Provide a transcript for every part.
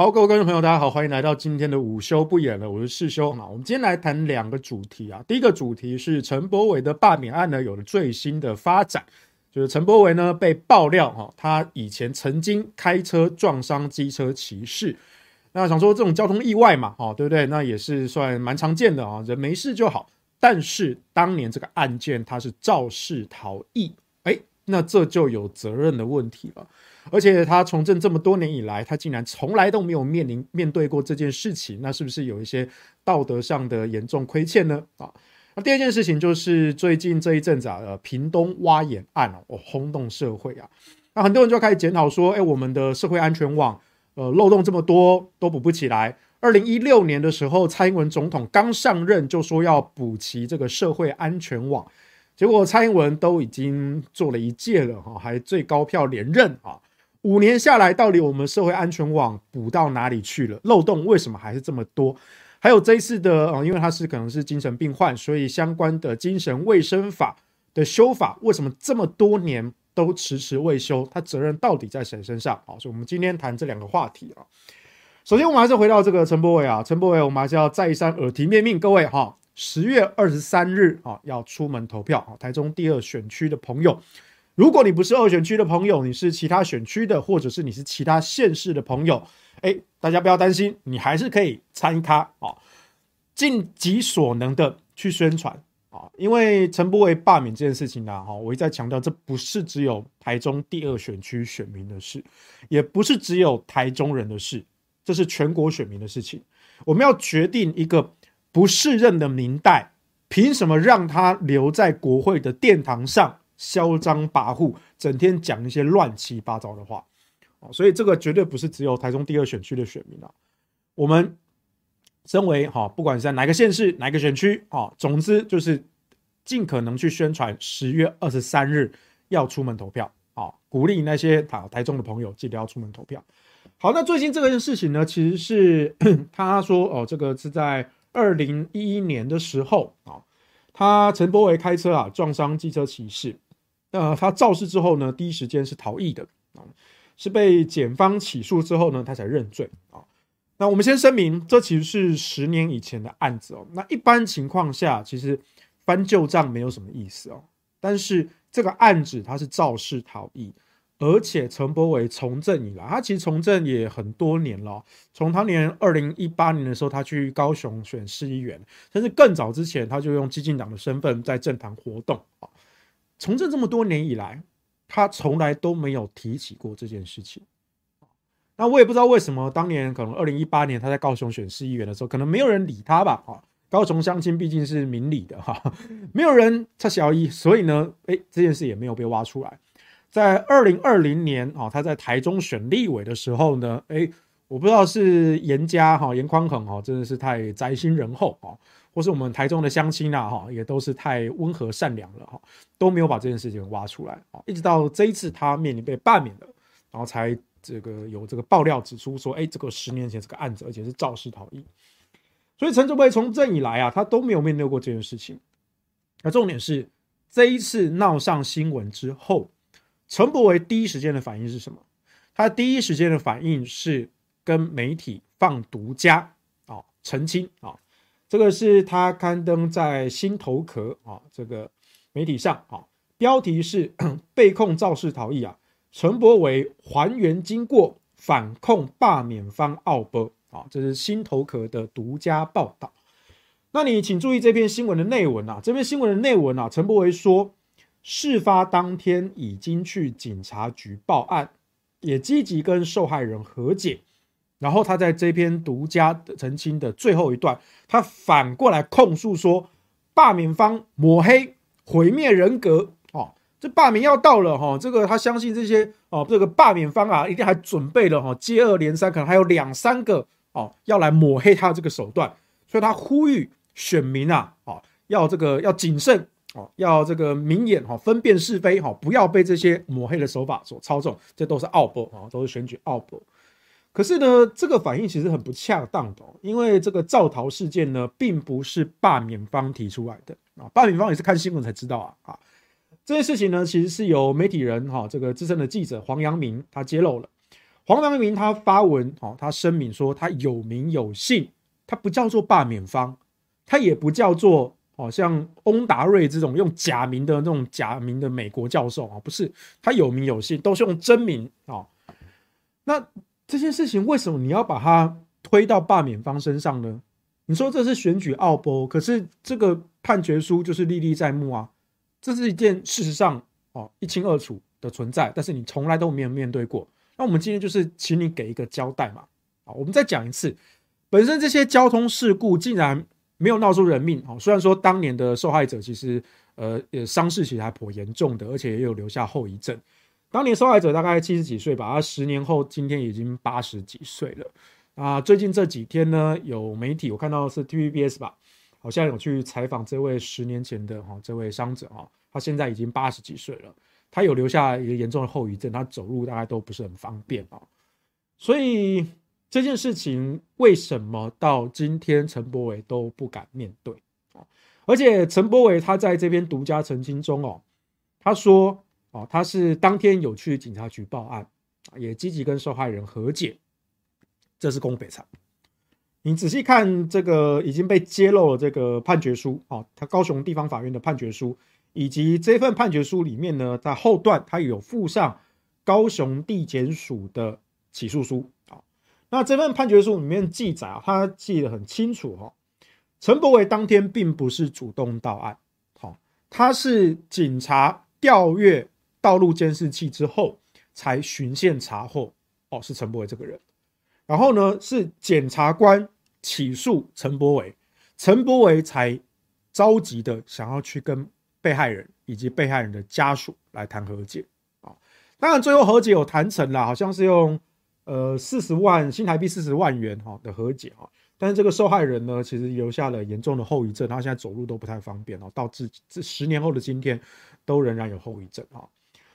好，各位观众朋友，大家好，欢迎来到今天的午休不演了，我是世修。那我们今天来谈两个主题啊。第一个主题是陈柏伟的罢免案呢，有了最新的发展，就是陈柏伟呢被爆料哈，他以前曾经开车撞伤机车骑士。那想说这种交通意外嘛，哈，对不对？那也是算蛮常见的啊，人没事就好。但是当年这个案件他是肇事逃逸，哎，那这就有责任的问题了。而且他从政这么多年以来，他竟然从来都没有面临面对过这件事情，那是不是有一些道德上的严重亏欠呢？啊，那第二件事情就是最近这一阵子啊，呃，屏东挖眼案哦，轰动社会啊，那很多人就开始检讨说，哎，我们的社会安全网，呃，漏洞这么多都补不起来。二零一六年的时候，蔡英文总统刚上任就说要补齐这个社会安全网，结果蔡英文都已经做了一届了哈，还最高票连任啊。五年下来，到底我们社会安全网补到哪里去了？漏洞为什么还是这么多？还有这一次的啊，因为他是可能是精神病患，所以相关的精神卫生法的修法，为什么这么多年都迟迟未修？他责任到底在谁身上？好，所以我们今天谈这两个话题啊。首先，我们还是回到这个陈柏伟啊，陈柏伟，我们还是要再三耳提面命各位哈，十月二十三日啊要出门投票啊，台中第二选区的朋友。如果你不是二选区的朋友，你是其他选区的，或者是你是其他县市的朋友，哎，大家不要担心，你还是可以参咖啊，尽己所能的去宣传啊，因为陈柏惟罢免这件事情呢，哈，我一再强调，这不是只有台中第二选区选民的事，也不是只有台中人的事，这是全国选民的事情。我们要决定一个不适任的民代，凭什么让他留在国会的殿堂上？嚣张跋扈，整天讲一些乱七八糟的话，所以这个绝对不是只有台中第二选区的选民啊。我们身为哈，不管是在哪个县市、哪个选区啊，总之就是尽可能去宣传十月二十三日要出门投票啊，鼓励那些台台中的朋友记得要出门投票。好，那最近这个事情呢，其实是 他说哦，这个是在二零一一年的时候啊，他陈柏惟开车啊撞伤机车骑士。那他肇事之后呢，第一时间是逃逸的啊，是被检方起诉之后呢，他才认罪啊。那我们先声明，这其实是十年以前的案子哦。那一般情况下，其实翻旧账没有什么意思哦。但是这个案子他是肇事逃逸，而且陈柏伟从政以来，他其实从政也很多年了。从当年二零一八年的时候，他去高雄选市议员，甚至更早之前，他就用基进党的身份在政坛活动啊。从政这么多年以来，他从来都没有提起过这件事情。那我也不知道为什么，当年可能二零一八年他在高雄选市议员的时候，可能没有人理他吧？啊，高雄乡亲毕竟是明理的哈，没有人插小一，所以呢，哎，这件事也没有被挖出来。在二零二零年啊，他在台中选立委的时候呢，哎，我不知道是严家哈严宽恒哈，真的是太宅心仁厚啊。或是我们台中的乡亲呐，哈，也都是太温和善良了，哈，都没有把这件事情挖出来，啊，一直到这一次他面临被罢免了，然后才这个有这个爆料指出说，哎，这个十年前这个案子，而且是肇事逃逸，所以陈柏惟从政以来啊，他都没有面对过这件事情。那重点是这一次闹上新闻之后，陈柏惟第一时间的反应是什么？他第一时间的反应是跟媒体放独家啊，澄清啊。这个是他刊登在新头壳啊这个媒体上啊，标题是 被控肇事逃逸啊，陈柏惟还原经过反控罢免方奥波啊，这是新头壳的独家报道。那你请注意这篇新闻的内文啊，这篇新闻的内文啊，陈柏惟说，事发当天已经去警察局报案，也积极跟受害人和解。然后他在这篇独家澄清的最后一段，他反过来控诉说，罢免方抹黑、毁灭人格。哦，这罢免要到了哈，这个他相信这些哦，这个罢免方啊，一定还准备了哈，接二连三，可能还有两三个哦，要来抹黑他的这个手段。所以他呼吁选民啊，哦，要这个要谨慎哦，要这个明眼哈，分辨是非哈，不要被这些抹黑的手法所操纵。这都是奥博啊，都是选举奥博。可是呢，这个反应其实很不恰当的，因为这个造逃事件呢，并不是罢免方提出来的啊，罢免方也是看新闻才知道啊啊，这件事情呢，其实是由媒体人哈，这个资深的记者黄阳明他揭露了，黄阳明他发文哦，他声明说他有名有姓，他不叫做罢免方，他也不叫做哦像翁达瑞这种用假名的那种假名的美国教授啊，不是，他有名有姓，都是用真名啊。那这件事情为什么你要把它推到罢免方身上呢？你说这是选举奥博，可是这个判决书就是历历在目啊，这是一件事实上哦一清二楚的存在，但是你从来都没有面对过。那我们今天就是请你给一个交代嘛，好，我们再讲一次，本身这些交通事故竟然没有闹出人命，虽然说当年的受害者其实呃也伤势其实还颇严重的，而且也有留下后遗症。当年受害者大概七十几岁吧，他十年后今天已经八十几岁了。啊，最近这几天呢，有媒体我看到是 TVBS 吧，好像有去采访这位十年前的哈这位伤者哈，他现在已经八十几岁了。他有留下一个严重的后遗症，他走路大概都不是很方便啊。所以这件事情为什么到今天陈柏伟都不敢面对啊？而且陈柏伟他在这篇独家澄清中哦，他说哦，他是当天有去警察局报案，也积极跟受害人和解，这是公北厂。你仔细看这个已经被揭露了这个判决书啊，他高雄地方法院的判决书。以及这份判决书里面呢，在后段他有附上高雄地检署的起诉书啊。那这份判决书里面记载啊，他记得很清楚哈。陈柏伟当天并不是主动到案，好，他是警察调阅道路监视器之后才循线查获，哦，是陈柏伟这个人。然后呢，是检察官起诉陈柏伟，陈柏伟才着急的想要去跟。被害人以及被害人的家属来谈和解啊，当然最后和解有谈成了，好像是用呃四十万新台币四十万元哈的和解哈，但是这个受害人呢，其实留下了严重的后遗症，他现在走路都不太方便哦，到至这十年后的今天都仍然有后遗症啊。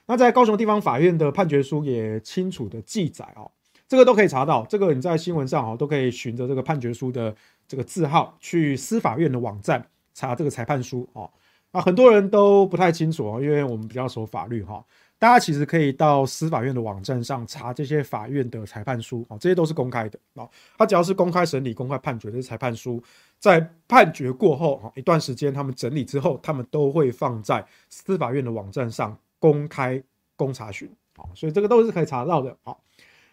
那在高雄地方法院的判决书也清楚的记载哦，这个都可以查到，这个你在新闻上哦都可以循着这个判决书的这个字号去司法院的网站查这个裁判书哦。啊，很多人都不太清楚哦，因为我们比较守法律哈。大家其实可以到司法院的网站上查这些法院的裁判书啊，这些都是公开的啊。他只要是公开审理、公开判决的裁判书，在判决过后啊一段时间，他们整理之后，他们都会放在司法院的网站上公开公查询啊，所以这个都是可以查到的啊。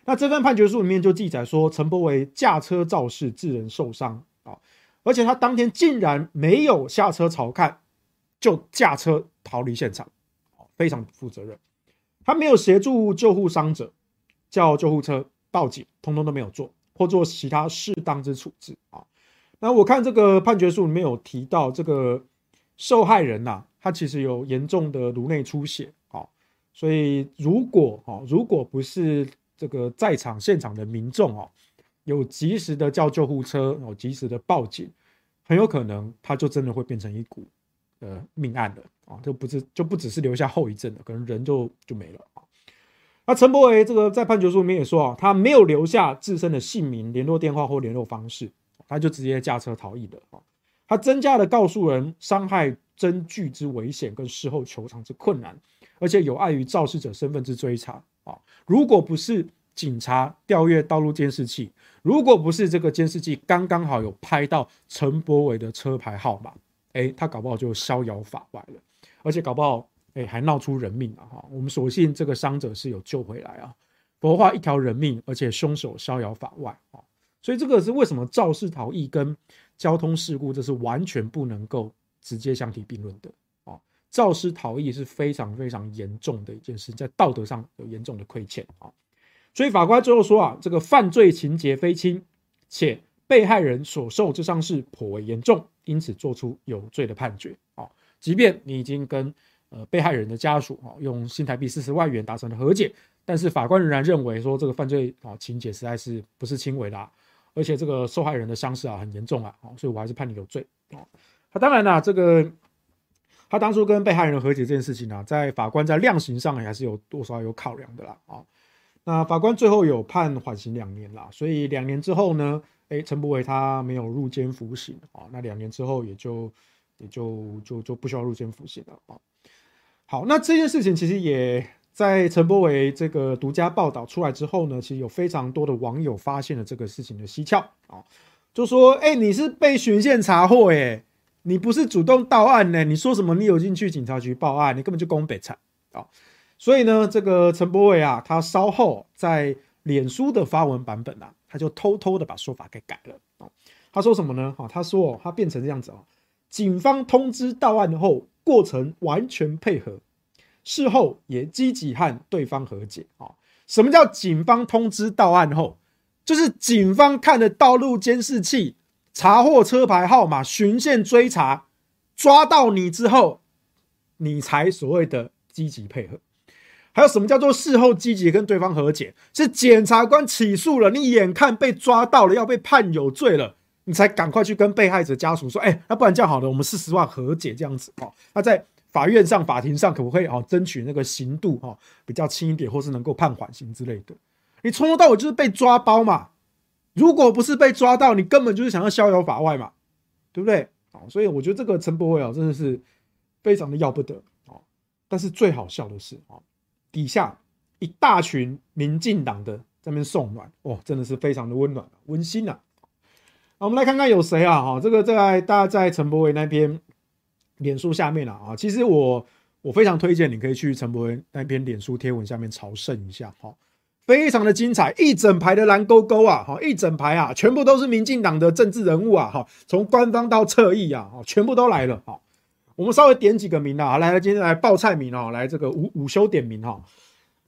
那这份判决书里面就记载说，陈柏维驾车肇事致人受伤啊，而且他当天竟然没有下车查看。就驾车逃离现场，非常不负责任。他没有协助救护伤者，叫救护车报警，通通都没有做，或做其他适当之处置啊。那我看这个判决书里面有提到，这个受害人呐，他其实有严重的颅内出血啊，所以如果啊，如果不是这个在场现场的民众哦，有及时的叫救护车，有及时的报警，很有可能他就真的会变成一股。呃，命案的啊，就不是就不只是留下后遗症了，可能人就就没了啊。那陈柏维这个在判决书里面也说啊，他没有留下自身的姓名、联络电话或联络方式，他就直接驾车逃逸的啊。他增加了告诉人伤害真据之危险跟事后求偿之困难，而且有碍于肇事者身份之追查啊。如果不是警察调阅道路监视器，如果不是这个监视器刚刚好有拍到陈柏惟的车牌号码。哎，他搞不好就逍遥法外了，而且搞不好哎还闹出人命了哈。我们所幸这个伤者是有救回来啊，否则话一条人命，而且凶手逍遥法外啊。所以这个是为什么肇事逃逸跟交通事故这是完全不能够直接相提并论的啊。肇事逃逸是非常非常严重的一件事，在道德上有严重的亏欠啊。所以法官最后说啊，这个犯罪情节非轻，且被害人所受之伤势颇为严重。因此做出有罪的判决啊，即便你已经跟呃被害人的家属啊用新台币四十万元达成了和解，但是法官仍然认为说这个犯罪啊情节实在是不是轻微的，而且这个受害人的伤势啊很严重啊，所以我还是判你有罪啊。他当然啦，这个他当初跟被害人和解这件事情呢，在法官在量刑上还是有多少有考量的啦啊。那法官最后有判缓刑两年啦，所以两年之后呢？哎，陈柏惟他没有入监服刑啊，那两年之后也就也就就就不需要入监服刑了啊。好，那这件事情其实也在陈柏伟这个独家报道出来之后呢，其实有非常多的网友发现了这个事情的蹊跷啊，就说：“哎，你是被巡线查获耶，你不是主动到案呢？你说什么？你有进去警察局报案，你根本就公北产啊！所以呢，这个陈柏伟啊，他稍后在脸书的发文版本啊，他就偷偷的把说法给改了啊。他说什么呢？哈，他说他变成这样子啊，警方通知到案后，过程完全配合。”事后也积极和对方和解啊！什么叫警方通知到案后？就是警方看了道路监视器，查获车牌号码，循线追查，抓到你之后，你才所谓的积极配合。还有什么叫做事后积极跟对方和解？是检察官起诉了，你眼看被抓到了，要被判有罪了，你才赶快去跟被害者家属说：“哎，那不然这样好了，我们四十万和解这样子哦。”那在法院上、法庭上可不可以哦，争取那个刑度哈比较轻一点，或是能够判缓刑之类的？你从头到尾就是被抓包嘛！如果不是被抓到，你根本就是想要逍遥法外嘛，对不对？哦，所以我觉得这个陈柏惟啊，真的是非常的要不得哦。但是最好笑的是啊，底下一大群民进党的在那边送暖，哦，真的是非常的温暖、温馨呐。我们来看看有谁啊？哈，这个在大家在陈柏惟那边。脸书下面啊，其实我我非常推荐你可以去陈柏惟那篇脸书贴文下面朝圣一下，哈，非常的精彩，一整排的蓝勾勾啊，哈，一整排啊，全部都是民进党的政治人物啊，哈，从官方到侧翼啊，哈全部都来了，哈，我们稍微点几个名啊，来来，今天来报菜名啊，来这个午午休点名哈，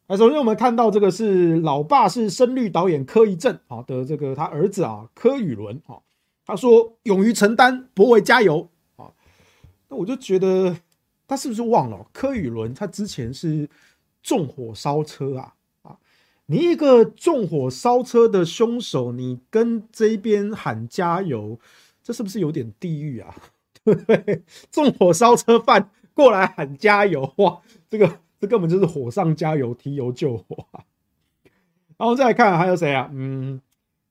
来，首先我们看到这个是老爸是深绿导演柯一正啊的这个他儿子啊柯宇伦啊，他说勇于承担，柏惟加油啊。那我就觉得他是不是忘了柯宇伦？他之前是纵火烧车啊啊！你一个纵火烧车的凶手，你跟这边喊加油，这是不是有点地狱啊？对不对？纵火烧车犯过来喊加油，哇！这个这根本就是火上加油，提油救火啊！然后再来看还有谁啊？嗯，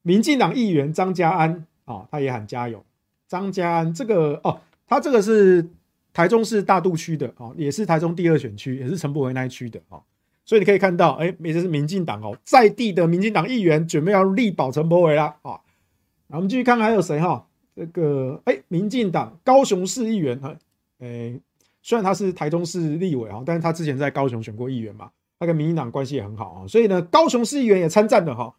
民进党议员张家安啊，他也喊加油。张家安这个哦。他这个是台中市大肚区的啊，也是台中第二选区，也是陈柏惟那一区的啊，所以你可以看到，哎，也就是民进党哦，在地的民进党议员准备要力保陈柏惟了啊。那我们继续看还有谁哈？这个哎，民进党高雄市议员哈，哎，虽然他是台中市立委啊，但是他之前在高雄选过议员嘛，他跟民进党关系也很好啊，所以呢，高雄市议员也参战了哈，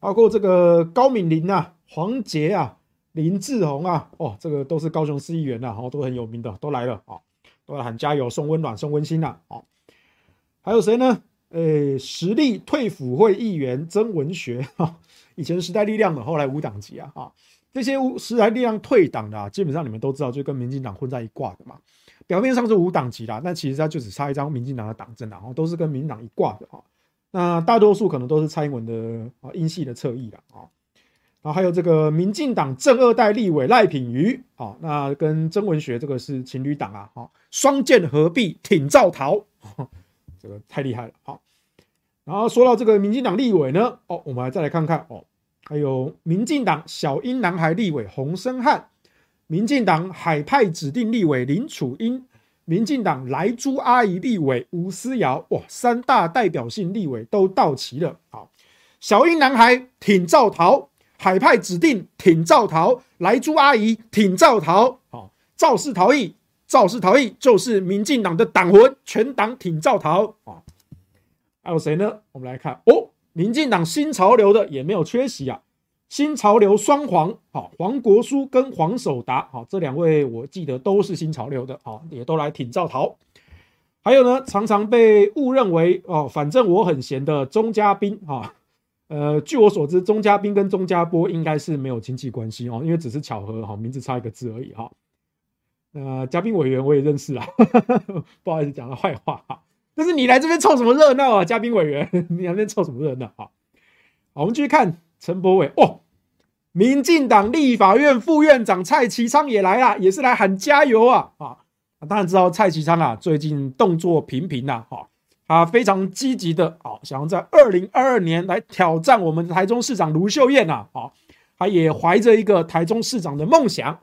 包括这个高敏玲啊、黄杰啊。林志宏啊，哦，这个都是高雄市议员呐，哦，都很有名的，都来了啊，都来喊加油、送温暖、送温馨呐，哦，还有谁呢？诶，实力退辅会议员曾文学，哈，以前时代力量的，后来无党籍啊，啊，这些时代力量退党的啊，基本上你们都知道，就跟民进党混在一挂的嘛，表面上是无党籍啦，但其实他就只差一张民进党的党证，然后都是跟民进党一挂的啊，那大多数可能都是蔡英文的啊英系的侧翼啦，啊。然后还有这个民进党正二代立委赖品妤，啊，那跟曾文学这个是情侣党啊，好，双剑合璧挺赵桃，这个太厉害了，好。然后说到这个民进党立委呢，哦，我们来再来看看哦，还有民进党小英男孩立委洪申翰，民进党海派指定立委林楚茵，民进党莱猪阿姨立委吴思瑶，哇，三大代表性立委都到齐了，好，小英男孩挺赵桃。海派指定挺赵桃，莱猪阿姨挺赵桃，好，赵氏逃逸，赵氏逃逸就是民进党的党魂，全党挺赵桃啊。还有谁呢？我们来看哦，民进党新潮流的也没有缺席啊。新潮流双黄，好，黄国书跟黄守达，好，这两位我记得都是新潮流的，好，也都来挺赵桃。还有呢，常常被误认为哦，反正我很闲的钟嘉宾啊。呃，据我所知，钟嘉宾跟钟家波应该是没有亲戚关系哦，因为只是巧合哈，名字差一个字而已哈。呃，嘉宾委员我也认识啊，不好意思讲了坏话哈。但是你来这边凑什么热闹啊？嘉宾委员，你来这边凑什么热闹啊？好，我们继续看陈柏伟哦，民进党立法院副院长蔡其昌也来了，也是来喊加油啊啊！当然知道蔡其昌啊，最近动作频频呐哈。他非常积极的啊，想要在二零二二年来挑战我们台中市长卢秀燕呐啊，他也怀着一个台中市长的梦想，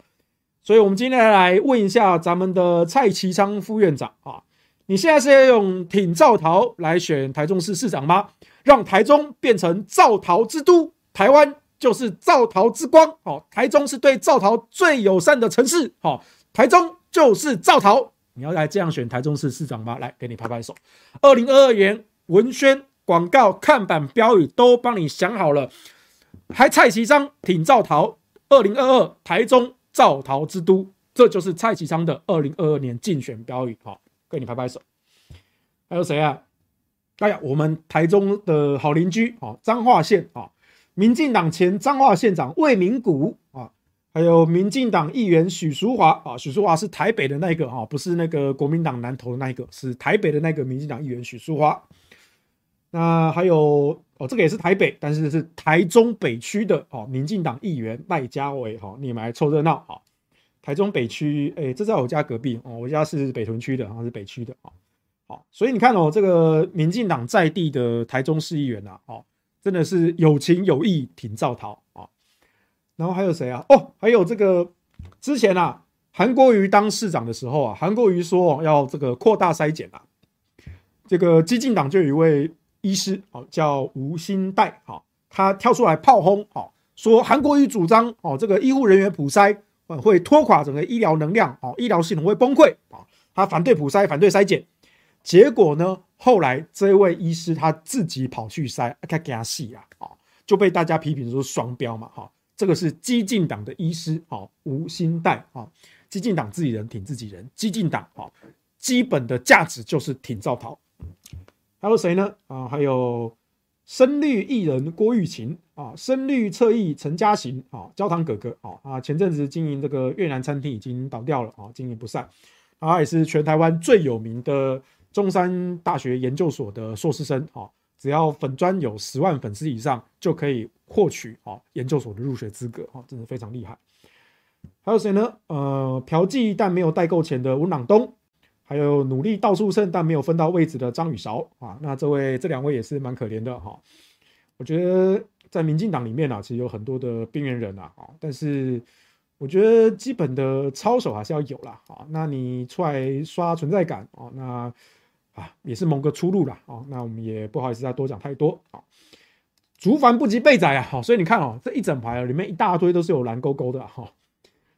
所以我们今天来问一下咱们的蔡其昌副院长啊，你现在是要用挺赵桃来选台中市市长吗？让台中变成赵桃之都，台湾就是造桃之光。好，台中是对造桃最友善的城市。好，台中就是造桃。你要来这样选台中市市长吗？来，给你拍拍手。二零二二年文宣、广告、看板、标语都帮你想好了，还蔡其昌挺造桃。二零二二台中造桃之都，这就是蔡其昌的二零二二年竞选标语。好，给你拍拍手。还有谁啊？哎呀，我们台中的好邻居啊，彰化县啊，民进党前彰化县长魏明谷啊。还有民进党议员许淑华啊，许淑华是台北的那个哈，不是那个国民党南投的那一个，是台北的那个民进党议员许淑华。那还有哦，这个也是台北，但是是台中北区的哦，民进党议员赖家伟哈，你们来凑热闹哈。台中北区，哎，这在我家隔壁哦，我家是北屯区的，好像是北区的啊。好，所以你看哦，这个民进党在地的台中市议员呐，哦，真的是有情有义挺赵桃啊。然后还有谁啊？哦，还有这个之前啊，韩国瑜当市长的时候啊，韩国瑜说要这个扩大筛检啊。这个激进党就有一位医师哦，叫吴欣岱，哈，他跳出来炮轰，哦，说韩国瑜主张哦，这个医护人员普筛会拖垮整个医疗能量，哦，医疗系统会崩溃啊。他反对普筛，反对筛检。结果呢，后来这位医师他自己跑去筛，他给他洗啊，就被大家批评说双标嘛，哈。这个是激进党的医师啊，吴欣岱啊，激进党自己人挺自己人，激进党啊，基本的价值就是挺赵桃。还有谁呢？啊，还有深绿艺人郭玉琴啊，深绿侧翼陈嘉行啊，焦糖哥哥啊啊，前阵子经营这个越南餐厅已经倒掉了啊，经营不善。他也是全台湾最有名的中山大学研究所的硕士生啊，只要粉专有十万粉丝以上就可以。获取啊研究所的入学资格啊，真的非常厉害。还有谁呢？呃，嫖妓但没有带够钱的温朗东，还有努力到处蹭但没有分到位置的张宇韶啊。那这位这两位也是蛮可怜的哈。我觉得在民进党里面啊，其实有很多的边缘人啊，但是我觉得基本的操守还是要有啦啊。那你出来刷存在感啊，那啊也是谋个出路啦啊。那我们也不好意思再多讲太多啊。竹繁不及被宰啊，好，所以你看哦，这一整排里面一大堆都是有蓝勾勾的哈。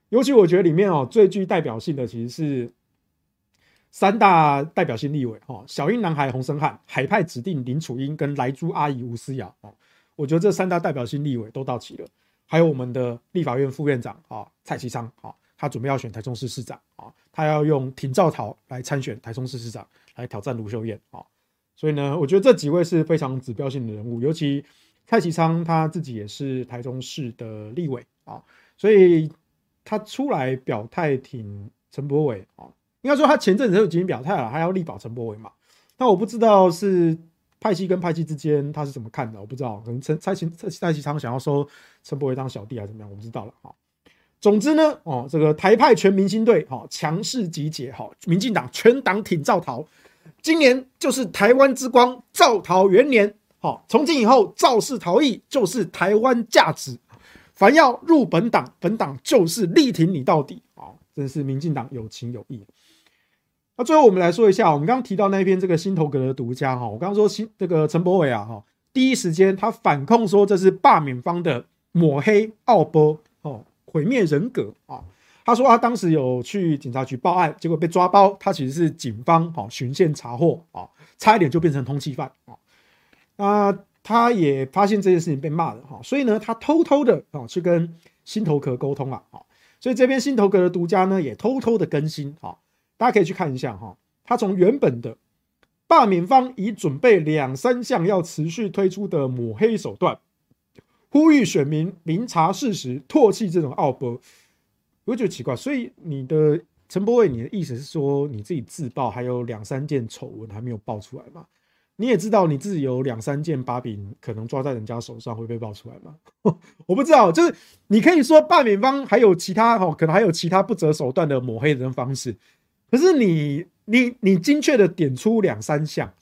尤其我觉得里面哦最具代表性的其实是三大代表性立委哈，小英男孩洪申翰、海派指定林楚英跟莱猪阿姨吴思瑶哦。我觉得这三大代表性立委都到齐了，还有我们的立法院副院长啊蔡其昌啊，他准备要选台中市市长啊，他要用挺赵桃来参选台中市市长来挑战卢秀燕啊。所以呢，我觉得这几位是非常指标性的人物，尤其。蔡其昌他自己也是台中市的立委啊，所以他出来表态挺陈柏伟啊，应该说他前阵子就已经表态了，他要力保陈柏伟嘛。那我不知道是派系跟派系之间他是怎么看的，我不知道，可能陈蔡其蔡蔡其昌想要收陈柏伟当小弟还是怎么样，我不知道了啊。总之呢，哦，这个台派全明星队哈强势集结哈，民进党全党挺赵桃，今年就是台湾之光赵桃元年。好，从今以后，赵氏逃逸就是台湾价值。凡要入本党，本党就是力挺你到底。啊，真是民进党有情有义。那最后我们来说一下，我们刚刚提到那一篇这个新头壳的独家哈，我刚刚说新这个陈柏伟啊哈，第一时间他反控说这是罢免方的抹黑奥波哦，毁灭人格啊。他说他当时有去警察局报案，结果被抓包，他其实是警方哈循线查获啊，差一点就变成通缉犯啊。那，他也发现这件事情被骂了哈，所以呢，他偷偷的啊去跟新头壳沟通了啊，所以这边新头壳的独家呢也偷偷的更新啊，大家可以去看一下哈，他从原本的罢免方已准备两三项要持续推出的抹黑手段，呼吁选民明察事实，唾弃这种奥博，我觉得奇怪，所以你的陈柏伟，你的意思是说你自己自爆还有两三件丑闻还没有爆出来吗？你也知道你自己有两三件把柄，可能抓在人家手上会被爆出来吗？我不知道，就是你可以说罢免方还有其他哈，可能还有其他不择手段的抹黑人方式，可是你你你精确的点出两三项，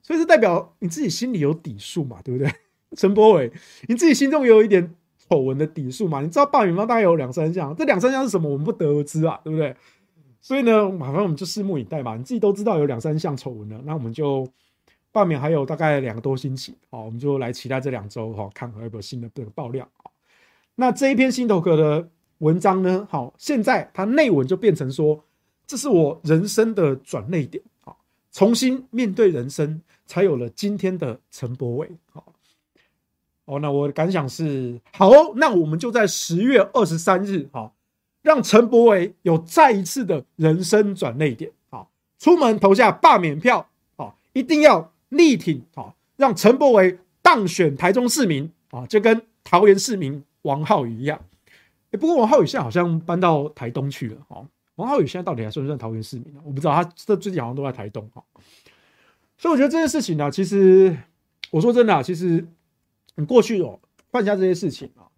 所以是代表你自己心里有底数嘛，对不对？陈柏伟，你自己心中有一点丑闻的底数嘛？你知道罢免方大概有两三项，这两三项是什么？我们不得而知啊，对不对？所以呢，反正我们就拭目以待嘛。你自己都知道有两三项丑闻了，那我们就罢免还有大概两个多星期，好，我们就来期待这两周哈，看还有没有新的这个爆料。那这一篇新头壳的文章呢，好，现在它内文就变成说，这是我人生的转捩点，好，重新面对人生，才有了今天的陈柏伟，好，哦，那我的感想是，好，那我们就在十月二十三日，好。让陈柏惟有再一次的人生转捩点，好，出门投下罢免票，好，一定要力挺，好，让陈柏惟当选台中市民，啊，就跟桃园市民王浩宇一样。欸，不过王浩宇现在好像搬到台东去了，哈，王浩宇现在到底还算不算桃园市民呢？我不知道，他这最近好像都在台东，哈。所以我觉得这件事情呢，其实我说真的，其实你过去哦犯下这些事情啊，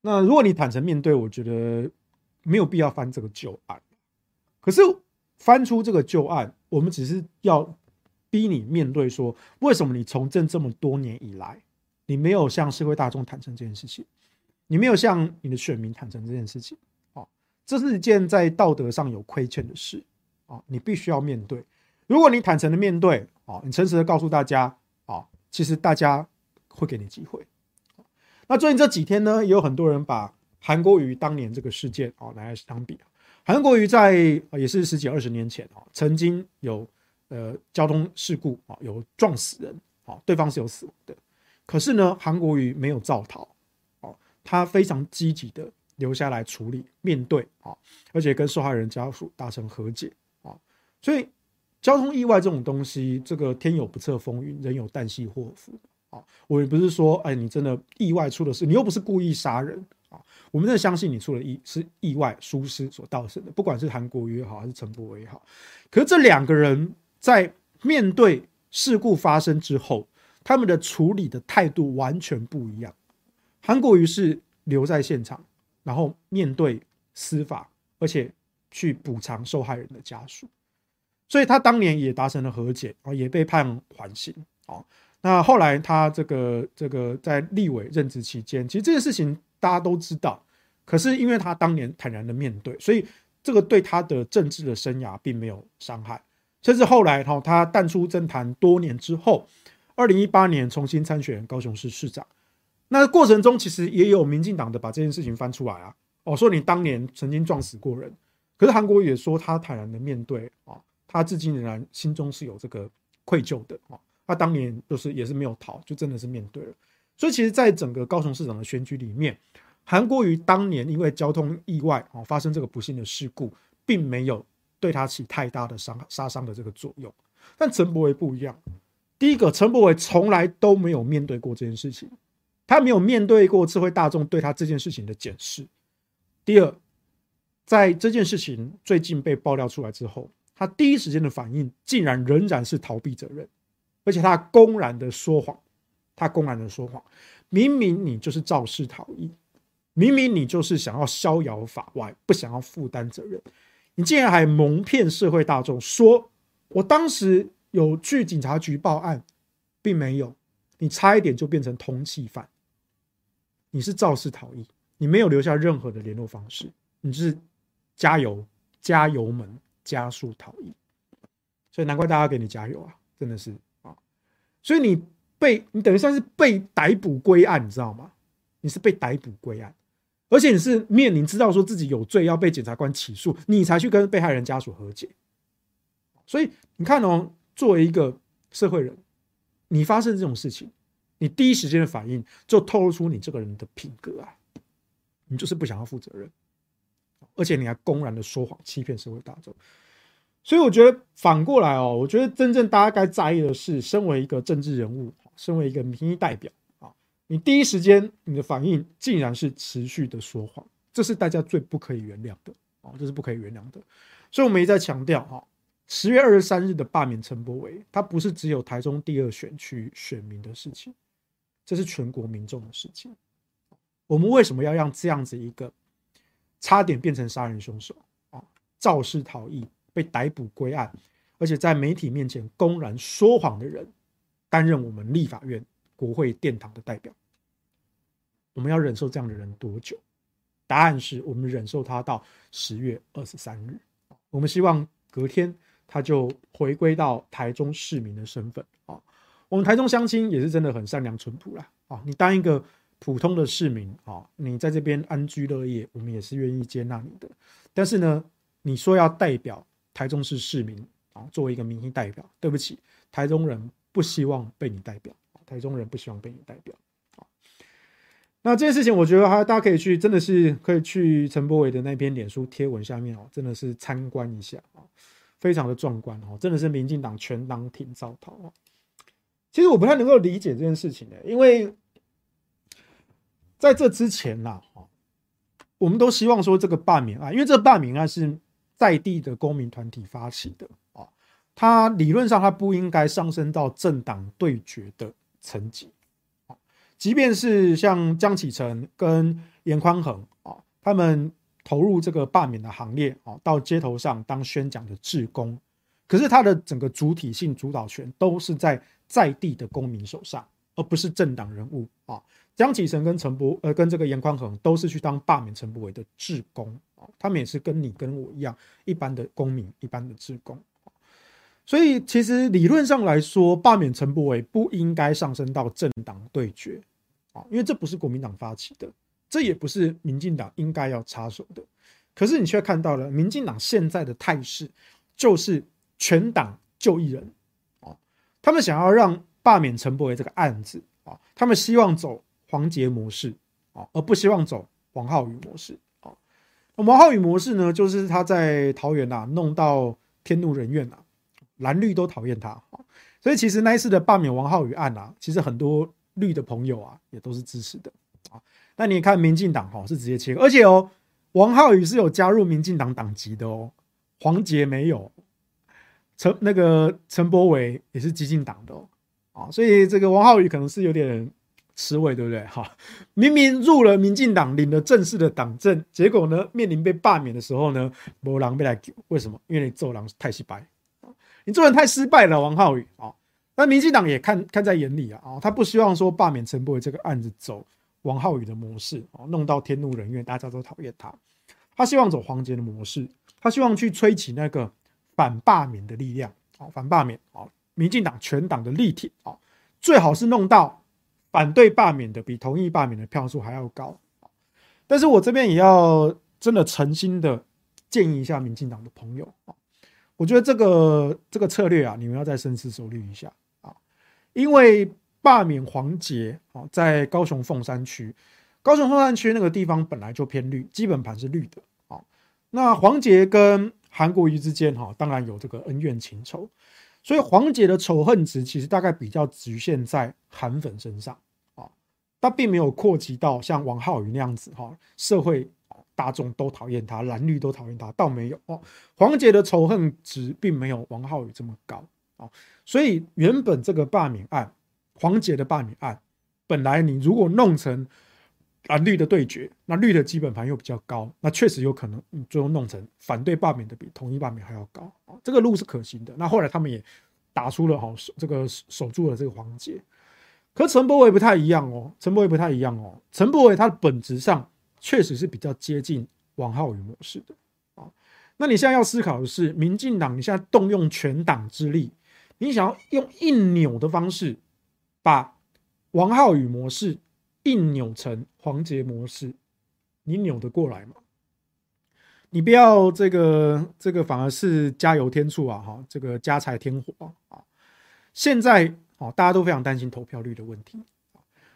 那如果你坦诚面对，我觉得。没有必要翻这个旧案，可是翻出这个旧案，我们只是要逼你面对说，为什么你从政这么多年以来，你没有向社会大众坦诚这件事情，你没有向你的选民坦诚这件事情，啊，这是一件在道德上有亏欠的事，啊，你必须要面对。如果你坦诚的面对，啊，你诚实的告诉大家，啊，其实大家会给你机会。那最近这几天呢，也有很多人把。韩国瑜当年这个事件啊，来相比啊，韩国瑜在也是十几二十年前啊，曾经有呃交通事故啊，有撞死人啊，对方是有死亡的，可是呢，韩国瑜没有造逃哦，他非常积极的留下来处理面对啊，而且跟受害人家属达成和解啊，所以交通意外这种东西，这个天有不测风云，人有旦夕祸福啊，我也不是说哎，你真的意外出了事，你又不是故意杀人啊。我们真的相信你出了意是意外疏失所造成的，不管是韩国瑜也好，还是陈柏惟也好。可是这两个人在面对事故发生之后，他们的处理的态度完全不一样。韩国瑜是留在现场，然后面对司法，而且去补偿受害人的家属，所以他当年也达成了和解啊，也被判缓刑啊。那后来他这个这个在立委任职期间，其实这件事情。大家都知道，可是因为他当年坦然的面对，所以这个对他的政治的生涯并没有伤害。甚至后来哈，他淡出政坛多年之后，二零一八年重新参选高雄市市长。那过程中其实也有民进党的把这件事情翻出来啊，哦，说你当年曾经撞死过人，可是韩国瑜也说他坦然的面对啊，他至今仍然心中是有这个愧疚的啊，他当年就是也是没有逃，就真的是面对了。所以，其实，在整个高雄市长的选举里面，韩国瑜当年因为交通意外啊发生这个不幸的事故，并没有对他起太大的伤杀伤的这个作用。但陈柏惟不一样，第一个，陈柏惟从来都没有面对过这件事情，他没有面对过社会大众对他这件事情的检视。第二，在这件事情最近被爆料出来之后，他第一时间的反应竟然仍然是逃避责任，而且他公然的说谎。他公然的说谎，明明你就是肇事逃逸，明明你就是想要逍遥法外，不想要负担责任，你竟然还蒙骗社会大众说，我当时有去警察局报案，并没有，你差一点就变成通缉犯，你是肇事逃逸，你没有留下任何的联络方式，你就是加油加油门加速逃逸，所以难怪大家给你加油啊，真的是，所以你。被你等于算是被逮捕归案，你知道吗？你是被逮捕归案，而且你是面临知道说自己有罪要被检察官起诉，你才去跟被害人家属和解。所以你看哦，作为一个社会人，你发生这种事情，你第一时间的反应就透露出你这个人的品格啊，你就是不想要负责任，而且你还公然的说谎，欺骗社会大众。所以我觉得反过来哦，我觉得真正大家该在意的是，身为一个政治人物。身为一个民意代表啊，你第一时间你的反应竟然是持续的说谎，这是大家最不可以原谅的啊，这是不可以原谅的。所以我们一再强调哈，十月二十三日的罢免陈柏伟，他不是只有台中第二选区选民的事情，这是全国民众的事情。我们为什么要让这样子一个差点变成杀人凶手啊，肇事逃逸被逮捕归案，而且在媒体面前公然说谎的人，担任我们立法院国会殿堂的代表，我们要忍受这样的人多久？答案是我们忍受他到十月二十三日。我们希望隔天他就回归到台中市民的身份啊。我们台中乡亲也是真的很善良淳朴啦啊！你当一个普通的市民啊，你在这边安居乐业，我们也是愿意接纳你的。但是呢，你说要代表台中市市民啊，作为一个民意代表，对不起，台中人不希望被你代表，台中人不希望被你代表。那这件事情，我觉得哈，大家可以去，真的是可以去陈柏伟的那篇脸书贴文下面哦，真的是参观一下啊，非常的壮观哦，真的是民进党全党挺赵桃哦。其实我不太能够理解这件事情的，因为在这之前呐，我们都希望说这个罢免案，因为这个罢免案是在地的公民团体发起的啊，它理论上它不应该上升到政党对决的层级。即便是像江启臣跟严宽恒啊，他们投入这个罢免的行列啊，到街头上当宣讲的志工，可是他的整个主体性主导权都是在在地的公民手上，而不是政党人物啊。江启臣跟陈柏呃跟这个严宽恒都是去当罢免陈柏伟的志工啊，他们也是跟你跟我一样一般的公民，一般的志工。所以，其实理论上来说，罢免陈柏伟不应该上升到政党对决啊，因为这不是国民党发起的，这也不是民进党应该要插手的。可是，你却看到了民进党现在的态势，就是全党就一人啊，他们想要让罢免陈柏伟这个案子啊，他们希望走黄杰模式啊，而不希望走王浩宇模式啊。那王浩宇模式呢，就是他在桃园呐弄到天怒人怨呐。蓝绿都讨厌他，所以其实那一次的罢免王浩宇案啊，其实很多绿的朋友啊也都是支持的啊。那你看民进党哈是直接切，而且哦，王浩宇是有加入民进党党籍的哦，黄杰没有，陈那个陈柏伟也是激进党的哦，啊，所以这个王浩宇可能是有点吃味，对不对？哈，明明入了民进党，领了正式的党证，结果呢，面临被罢免的时候呢，没人被来救，为什么？因为你做人太失败。你做人太失败了，王浩宇啊！那民进党也看看在眼里啊！啊，他不希望说罢免陈柏伟这个案子走王浩宇的模式啊，弄到天怒人怨，大家都讨厌他。他希望走黄捷的模式，他希望去吹起那个反罢免的力量啊，反罢免啊，民进党全党的力挺啊，最好是弄到反对罢免的比同意罢免的票数还要高。但是我这边也要真的诚心的建议一下民进党的朋友啊。我觉得这个这个策略啊，你们要再深思熟虑一下啊，因为罢免黄杰啊，在高雄凤山区，高雄凤山区那个地方本来就偏绿，基本盘是绿的啊。那黄杰跟韩国瑜之间哈，当然有这个恩怨情仇，所以黄杰的仇恨值其实大概比较局限在韩粉身上，他并没有扩及到像王浩宇那样子哈，社会。大众都讨厌他，蓝绿都讨厌他，倒没有哦。黄杰的仇恨值并没有王浩宇这么高啊，所以原本这个罢免案，黄杰的罢免案，本来你如果弄成蓝绿的对决，那绿的基本盘又比较高，那确实有可能你最后弄成反对罢免的比同意罢免还要高啊，这个路是可行的。那后来他们也打出了好这个守住了这个黄杰，可陈柏惟不太一样哦，陈柏惟不太一样哦，陈柏惟他的本质上。确实是比较接近王浩宇模式的啊。那你现在要思考的是，民进党你现在动用全党之力，你想要用硬扭的方式，把王浩宇模式硬扭成黄杰模式，你扭得过来吗？你不要这个这个，反而是加油添醋啊！哈，这个加柴添火啊！现在啊，大家都非常担心投票率的问题，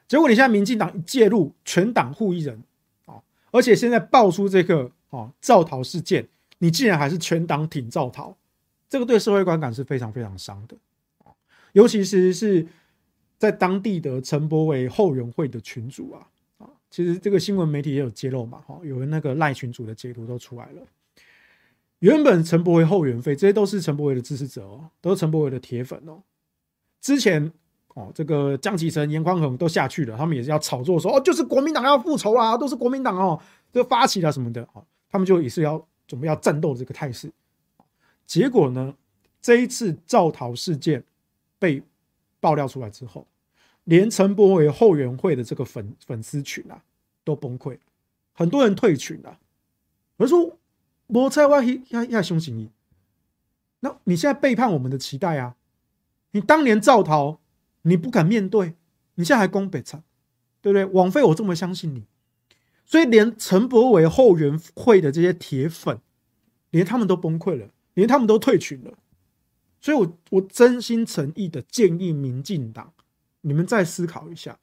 结果你现在民进党一介入，全党护一人。而且现在爆出这个啊造逃事件，你竟然还是全党挺造逃，这个对社会观感是非常非常伤的，尤其是是在当地的陈柏惟后援会的群主啊啊，其实这个新闻媒体也有揭露嘛，哈，有那个赖群主的截图都出来了。原本陈柏惟后援会这些都是陈柏惟的支持者哦，都是陈柏惟的铁粉哦，之前。哦，这个江启臣、严宽恒都下去了，他们也是要炒作说，哦，就是国民党要复仇啊，都是国民党哦，就发起了什么的，哦，他们就也是要准备要战斗的这个态势。结果呢，这一次造逃事件被爆料出来之后，连陈柏惟后援会的这个粉粉丝群啊都崩溃，很多人退群了。我说，我在外要要相信你。那你现在背叛我们的期待啊！你当年造逃，你不敢面对，你现在还攻北厂，对不对？枉费我这么相信你，所以连陈柏惟后援会的这些铁粉，连他们都崩溃了，连他们都退群了。所以我，我真心诚意的建议民进党，你们再思考一下，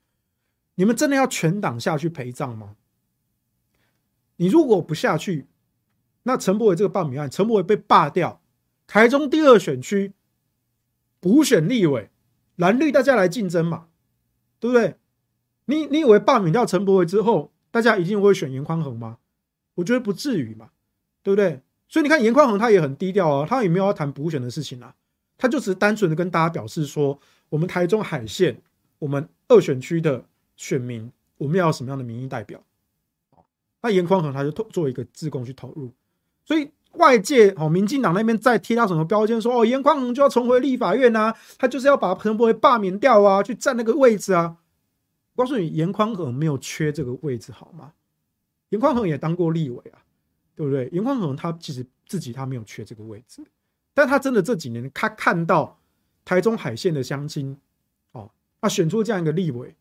你们真的要全党下去陪葬吗？你如果不下去，那陈柏惟这个罢免案，陈柏惟被罢掉。台中第二选区补选立委，蓝绿大家来竞争嘛，对不对？你你以为罢免掉陈柏惟之后，大家一定会选严宽恒吗？我觉得不至于嘛，对不对？所以你看严宽恒他也很低调啊，他也没有要谈补选的事情啊，他就只是单纯的跟大家表示说，我们台中海线，我们二选区的选民，我们要什么样的民意代表？那严宽恒他就做一个自贡去投入，所以。外界哦，民进党那边再贴他什么标签，说哦，严宽宏就要重回立法院呐、啊，他就是要把陈柏惟罢免掉啊，去占那个位置啊。我告诉你，严宽宏没有缺这个位置，好吗？严宽宏也当过立委啊，对不对？严宽宏他其实自己他没有缺这个位置，但他真的这几年他看到台中海线的乡亲哦，他选出这样一个立委，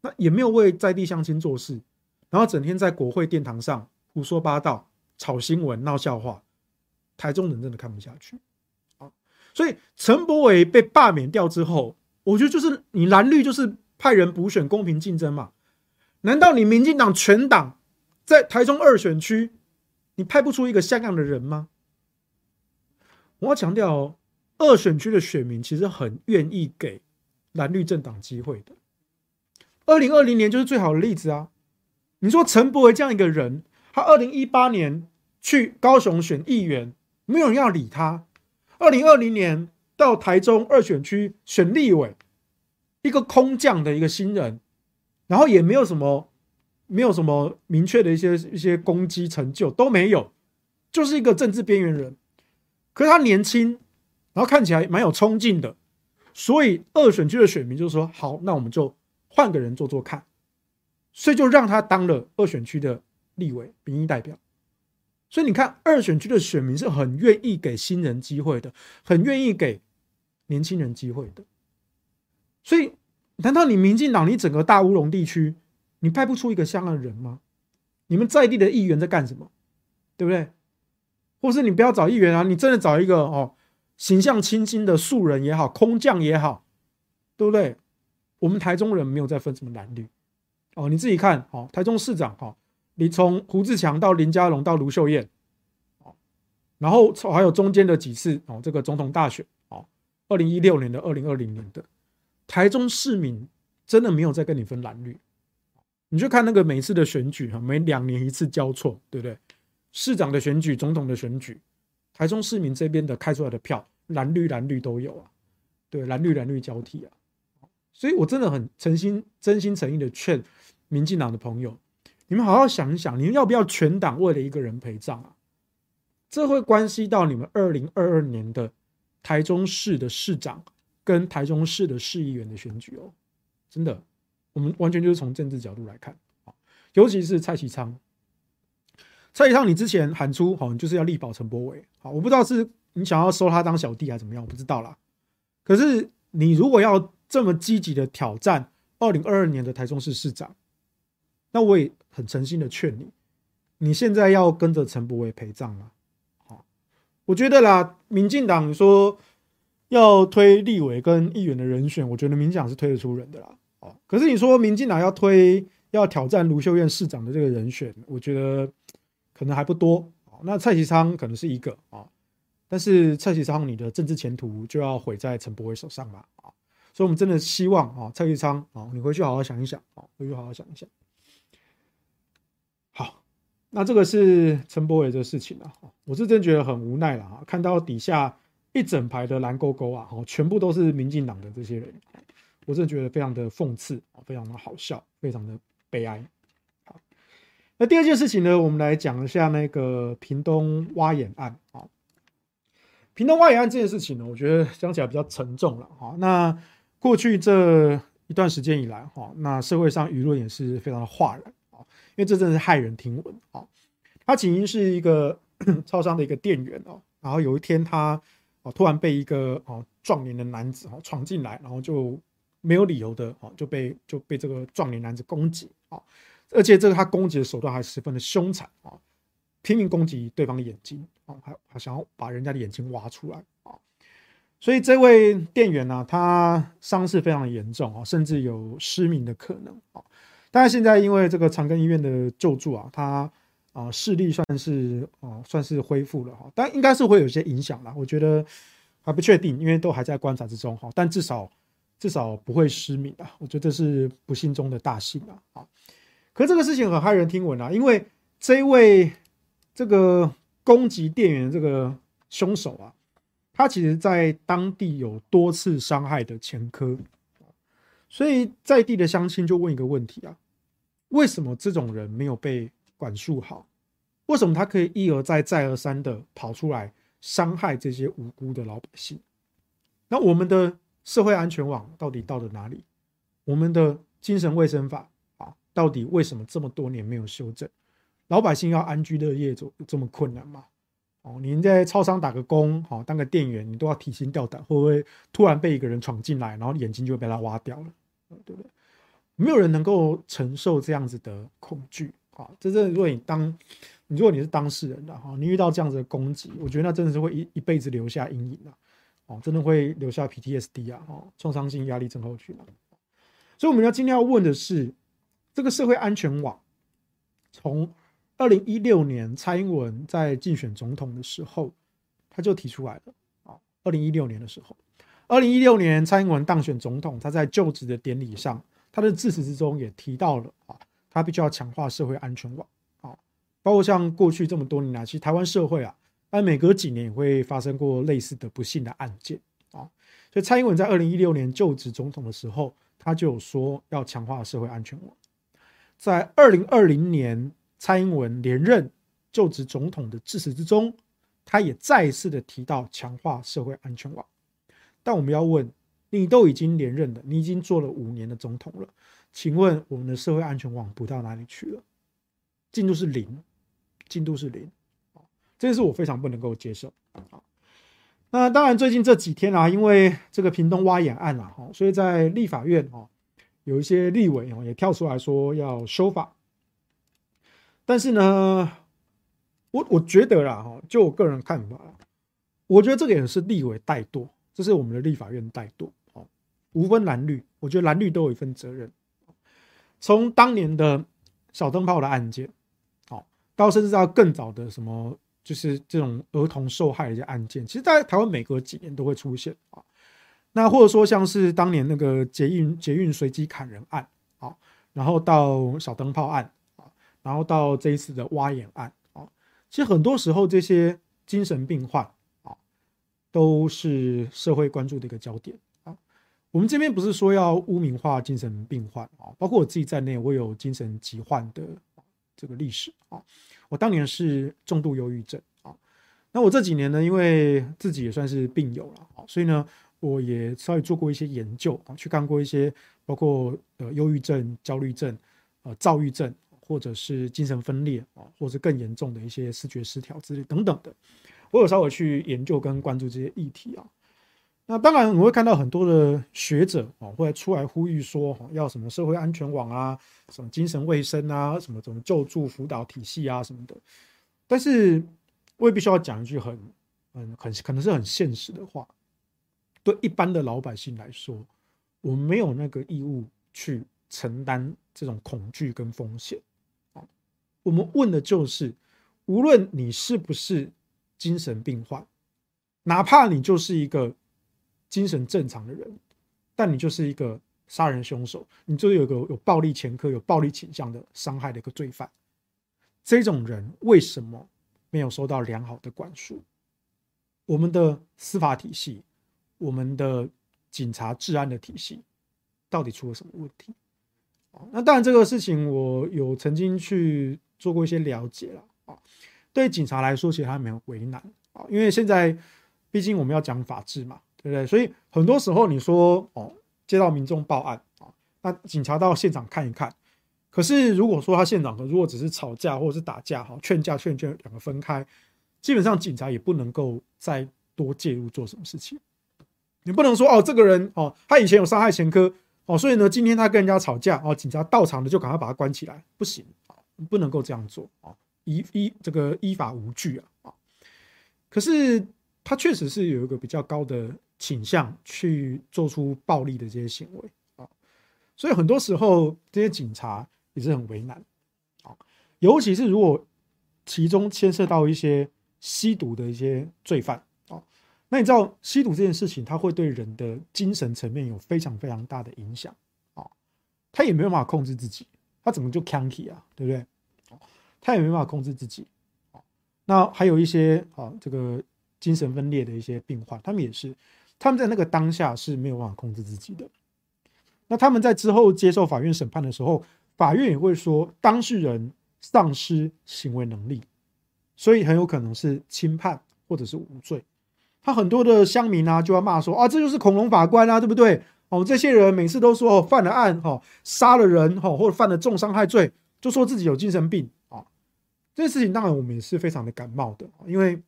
那也没有为在地乡亲做事，然后整天在国会殿堂上胡说八道、炒新闻、闹笑话。台中人真的看不下去，啊，所以陈柏伟被罢免掉之后，我觉得就是你蓝绿就是派人补选，公平竞争嘛。难道你民进党全党在台中二选区，你派不出一个像样的人吗？我要强调哦，二选区的选民其实很愿意给蓝绿政党机会的。二零二零年就是最好的例子啊！你说陈柏惟这样一个人，他二零一八年去高雄选议员。没有人要理他。二零二零年到台中二选区选立委，一个空降的一个新人，然后也没有什么，没有什么明确的一些一些攻击成就都没有，就是一个政治边缘人。可是他年轻，然后看起来蛮有冲劲的，所以二选区的选民就说：好，那我们就换个人做做看。所以就让他当了二选区的立委民意代表。所以你看，二选区的选民是很愿意给新人机会的，很愿意给年轻人机会的。所以，难道你民进党你整个大乌龙地区，你派不出一个像样的人吗？你们在地的议员在干什么？对不对？或是你不要找议员啊，你真的找一个哦，形象清新的素人也好，空降也好，对不对？我们台中人没有再分什么蓝绿哦，你自己看哦，台中市长哈。你从胡志强到林佳龙到卢秀燕，哦然后还有中间的几次哦，这个总统大选哦，二零一六年的、二零二零年的，台中市民真的没有再跟你分蓝绿，你就看那个每次的选举哈，每两年一次交错，对不对？市长的选举、总统的选举，台中市民这边的开出来的票，蓝绿蓝绿都有啊，对，蓝绿蓝绿交替啊，所以我真的很诚心、真心诚意的劝民进党的朋友。你们好好想一想，你们要不要全党为了一个人陪葬啊？这会关系到你们二零二二年的台中市的市长跟台中市的市议员的选举哦。真的，我们完全就是从政治角度来看，尤其是蔡其昌，蔡其昌，你之前喊出好，你就是要力保陈柏伟，好，我不知道是你想要收他当小弟还是怎么样，我不知道啦。可是你如果要这么积极的挑战二零二二年的台中市市长，那我也很诚心的劝你，你现在要跟着陈柏惟陪葬吗？好，我觉得啦，民进党说要推立委跟议员的人选，我觉得民进党是推得出人的啦。哦，可是你说民进党要推要挑战卢秀燕市长的这个人选，我觉得可能还不多。那蔡其昌可能是一个啊，但是蔡其昌你的政治前途就要毁在陈柏惟手上嘛。啊，所以我们真的希望啊，蔡其昌啊，你回去好好想一想啊，回去好好想一想。那这个是陈柏惟的事情啊，我是真觉得很无奈了啊！看到底下一整排的蓝勾勾啊，全部都是民进党的这些人，我真的觉得非常的讽刺，非常的好笑，非常的悲哀。那第二件事情呢，我们来讲一下那个屏东挖眼案啊。屏东挖眼案这件事情呢，我觉得讲起来比较沉重了哈。那过去这一段时间以来哈，那社会上舆论也是非常的哗然。因为这真的是骇人听闻啊！他起因是一个 超商的一个店员哦，然后有一天他哦突然被一个哦壮年的男子哦闯进来，然后就没有理由的哦就被就被这个壮年男子攻击啊，而且这个他攻击的手段还十分的凶残啊，拼命攻击对方的眼睛啊，还还想要把人家的眼睛挖出来啊，所以这位店员呢，他伤势非常的严重啊，甚至有失明的可能啊。但是现在因为这个长庚医院的救助啊，他。啊，视力算是啊，算是恢复了哈，但应该是会有些影响啦。我觉得还不确定，因为都还在观察之中哈。但至少至少不会失明啊，我觉得这是不幸中的大幸啊。啊，可这个事情很骇人听闻啊，因为这一位这个攻击店员这个凶手啊，他其实在当地有多次伤害的前科，所以在地的乡亲就问一个问题啊：为什么这种人没有被管束好，为什么他可以一而再、再而三的跑出来伤害这些无辜的老百姓？那我们的社会安全网到底到了哪里？我们的精神卫生法啊，到底为什么这么多年没有修正？老百姓要安居乐业，就这么困难吗？哦，您在超商打个工，好当个店员，你都要提心吊胆，会不会突然被一个人闯进来，然后眼睛就被他挖掉了？对不对？没有人能够承受这样子的恐惧。啊，这真的，如果你当，如果你是当事人的哈，你遇到这样子的攻击，我觉得那真的是会一一辈子留下阴影的，哦，真的会留下 PTSD 啊，哦，创伤性压力症候群啊。所以我们要今天要问的是，这个社会安全网，从二零一六年蔡英文在竞选总统的时候，他就提出来了啊，二零一六年的时候，二零一六年蔡英文当选总统，他在就职的典礼上，他的致辞之中也提到了啊。他必须要强化社会安全网啊，包括像过去这么多年来，其实台湾社会啊，但每隔几年也会发生过类似的不幸的案件啊。所以蔡英文在二零一六年就职总统的时候，他就有说要强化社会安全网。在二零二零年蔡英文连任就职总统的致辞之中，他也再一次的提到强化社会安全网。但我们要问，你都已经连任了，你已经做了五年的总统了。请问我们的社会安全网补到哪里去了？进度是零，进度是零，这个是我非常不能够接受。那当然最近这几天啊，因为这个屏东挖眼案啊，所以在立法院啊，有一些立委也跳出来说要修法。但是呢，我我觉得啦，哈，就我个人看法，我觉得这个也是立委怠惰，这是我们的立法院怠惰，无分蓝绿，我觉得蓝绿都有一份责任。从当年的小灯泡的案件，好，到甚至到更早的什么，就是这种儿童受害的一些案件，其实，在台湾每隔几年都会出现啊。那或者说像是当年那个捷运捷运随机砍人案，啊，然后到小灯泡案，啊，然后到这一次的挖眼案，啊，其实很多时候这些精神病患，啊，都是社会关注的一个焦点。我们这边不是说要污名化精神病患啊，包括我自己在内，我有精神疾患的这个历史啊。我当年是重度忧郁症啊，那我这几年呢，因为自己也算是病友了啊，所以呢，我也稍微做过一些研究啊，去看过一些包括呃忧郁症、焦虑症、呃躁郁症，或者是精神分裂啊，或者更严重的一些视觉失调之类等等的，我有稍微去研究跟关注这些议题啊。那当然，我会看到很多的学者啊，会出来呼吁说，要什么社会安全网啊，什么精神卫生啊，什么什么救助辅导体系啊，什么的。但是，我也必须要讲一句很、很、很可能是很现实的话，对一般的老百姓来说，我们没有那个义务去承担这种恐惧跟风险。我们问的就是，无论你是不是精神病患，哪怕你就是一个。精神正常的人，但你就是一个杀人凶手，你就是有个有暴力前科、有暴力倾向的伤害的一个罪犯。这种人为什么没有受到良好的管束？我们的司法体系、我们的警察治安的体系，到底出了什么问题？那当然，这个事情我有曾经去做过一些了解了啊。对警察来说，其实他没有为难啊，因为现在毕竟我们要讲法治嘛。对不对？所以很多时候你说哦，接到民众报案啊，那警察到现场看一看。可是如果说他现场如果只是吵架或者是打架哈，劝架劝劝两个分开，基本上警察也不能够再多介入做什么事情。你不能说哦，这个人哦，他以前有伤害前科哦，所以呢，今天他跟人家吵架哦，警察到场了就赶快把他关起来，不行啊，不能够这样做啊，依依这个依法无据啊啊。可是他确实是有一个比较高的倾向去做出暴力的这些行为啊，所以很多时候这些警察也是很为难啊，尤其是如果其中牵涉到一些吸毒的一些罪犯啊。那你知道吸毒这件事情，它会对人的精神层面有非常非常大的影响啊！他也没有办法控制自己，他怎么就 cranky 啊？对不对？他也没办法控制自己。那还有一些啊，这个精神分裂的一些病患，他们也是，他们在那个当下是没有办法控制自己的。那他们在之后接受法院审判的时候，法院也会说当事人丧失行为能力，所以很有可能是轻判或者是无罪。他很多的乡民啊，就要骂说啊，这就是恐龙法官啊，对不对？哦，这些人每次都说，犯了案，哈，杀了人，哈，或者犯了重伤害罪，就说自己有精神病啊。这件事情当然我们也是非常的感冒的，因为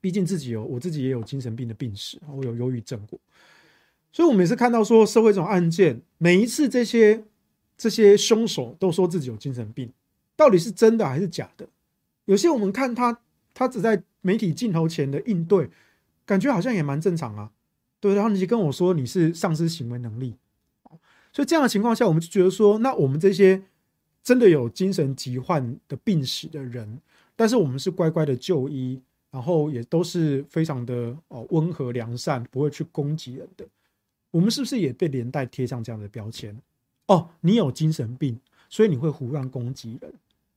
毕竟自己有，我自己也有精神病的病史，我有忧郁症过，所以我们也是看到说社会这种案件，每一次这些这些凶手都说自己有精神病，到底是真的还是假的？有些我们看他，他只在媒体镜头前的应对。感觉好像也蛮正常啊，对，然后你就跟我说你是丧失行为能力，所以这样的情况下，我们就觉得说，那我们这些真的有精神疾患的病史的人，但是我们是乖乖的就医，然后也都是非常的哦温和良善，不会去攻击人的，我们是不是也被连带贴上这样的标签？哦，你有精神病，所以你会胡乱攻击人，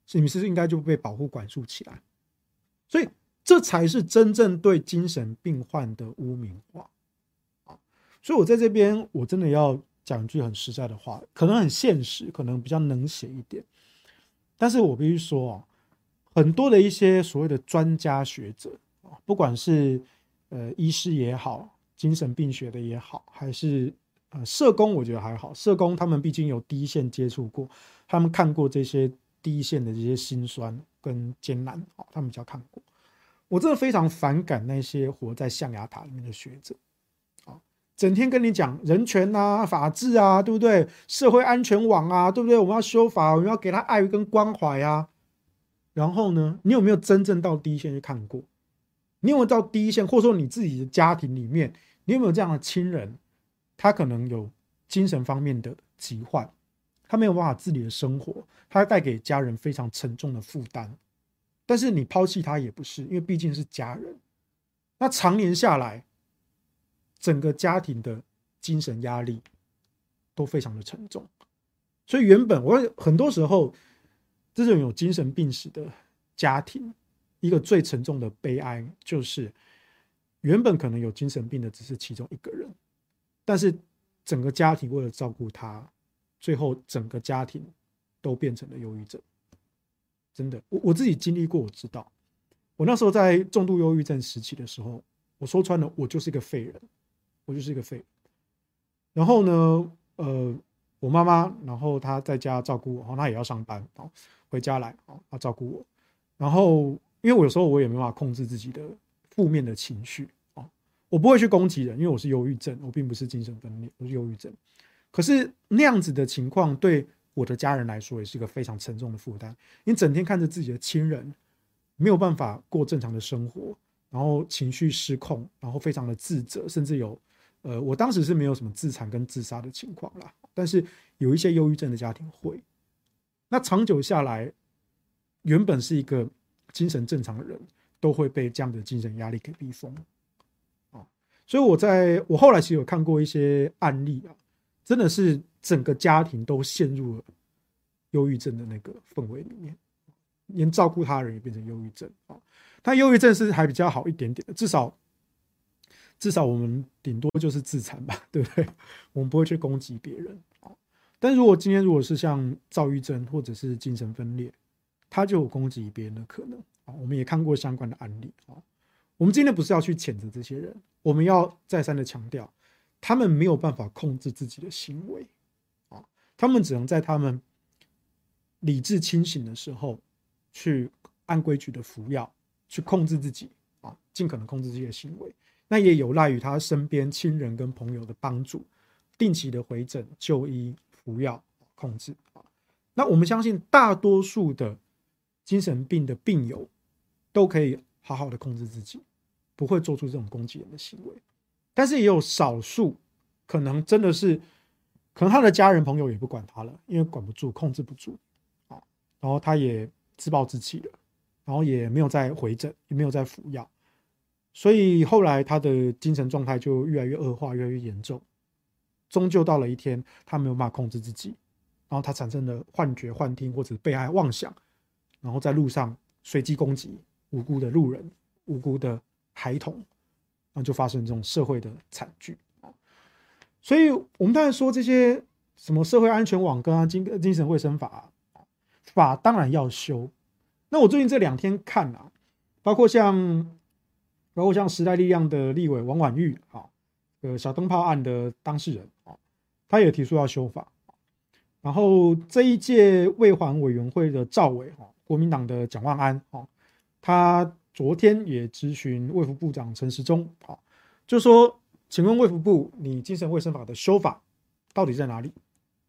所以你是不是应该就被保护管束起来？所以。这才是真正对精神病患的污名化啊！所以我在这边，我真的要讲一句很实在的话，可能很现实，可能比较冷血一点，但是我必须说啊，很多的一些所谓的专家学者，不管是呃医师也好，精神病学的也好，还是呃社工，我觉得还好，社工他们毕竟有第一线接触过，他们看过这些第一线的这些辛酸跟艰难啊，他们比较看过。我真的非常反感那些活在象牙塔里面的学者，啊，整天跟你讲人权啊、法治啊，对不对？社会安全网啊，对不对？我们要修法，我们要给他爱跟关怀啊。然后呢，你有没有真正到第一线去看过？你有没有到第一线，或者说你自己的家庭里面，你有没有这样的亲人？他可能有精神方面的疾患，他没有办法自理的生活，他带给家人非常沉重的负担。但是你抛弃他也不是，因为毕竟是家人。那常年下来，整个家庭的精神压力都非常的沉重。所以原本我很多时候，这种有精神病史的家庭，一个最沉重的悲哀就是，原本可能有精神病的只是其中一个人，但是整个家庭为了照顾他，最后整个家庭都变成了忧郁症。真的，我我自己经历过，我知道，我那时候在重度忧郁症时期的时候，我说穿了，我就是一个废人，我就是一个废人。然后呢，呃，我妈妈，然后她在家照顾我，然后她也要上班，然后回家来，啊，她照顾我。然后，因为我有时候我也没办法控制自己的负面的情绪啊，我不会去攻击人，因为我是忧郁症，我并不是精神分裂，我是忧郁症。可是那样子的情况对。我的家人来说也是一个非常沉重的负担。你整天看着自己的亲人没有办法过正常的生活，然后情绪失控，然后非常的自责，甚至有呃，我当时是没有什么自残跟自杀的情况啦，但是有一些忧郁症的家庭会。那长久下来，原本是一个精神正常的人，都会被这样的精神压力给逼疯啊。所以我在我后来其实有看过一些案例啊，真的是。整个家庭都陷入了忧郁症的那个氛围里面，连照顾他人也变成忧郁症啊。但忧郁症是还比较好一点点，至少至少我们顶多就是自残吧，对不对？我们不会去攻击别人啊。但如果今天如果是像躁郁症或者是精神分裂，他就有攻击别人的可能啊。我们也看过相关的案例啊。我们今天不是要去谴责这些人，我们要再三的强调，他们没有办法控制自己的行为啊。他们只能在他们理智清醒的时候，去按规矩的服药，去控制自己啊，尽可能控制自己的行为。那也有赖于他身边亲人跟朋友的帮助，定期的回诊、就医、服药、控制。那我们相信，大多数的精神病的病友都可以好好的控制自己，不会做出这种攻击人的行为。但是也有少数，可能真的是，可能他的家人朋友也不管他了，因为管不住、控制不住啊。然后他也自暴自弃了，然后也没有再回诊，也没有再服药。所以后来他的精神状态就越来越恶化，越来越严重。终究到了一天，他没有办法控制自己，然后他产生了幻觉、幻听或者被害妄想，然后在路上随机攻击无辜的路人、无辜的孩童，然后就发生这种社会的惨剧。所以，我们当然说这些什么社会安全网跟啊精精神卫生法法当然要修。那我最近这两天看啊，包括像。包括像时代力量的立委王婉玉啊，呃，小灯泡案的当事人，他也提出要修法。然后这一届卫环委员会的赵伟哈，国民党的蒋万安啊，他昨天也咨询卫福部长陈时中啊，就说，请问卫福部，你精神卫生法的修法到底在哪里？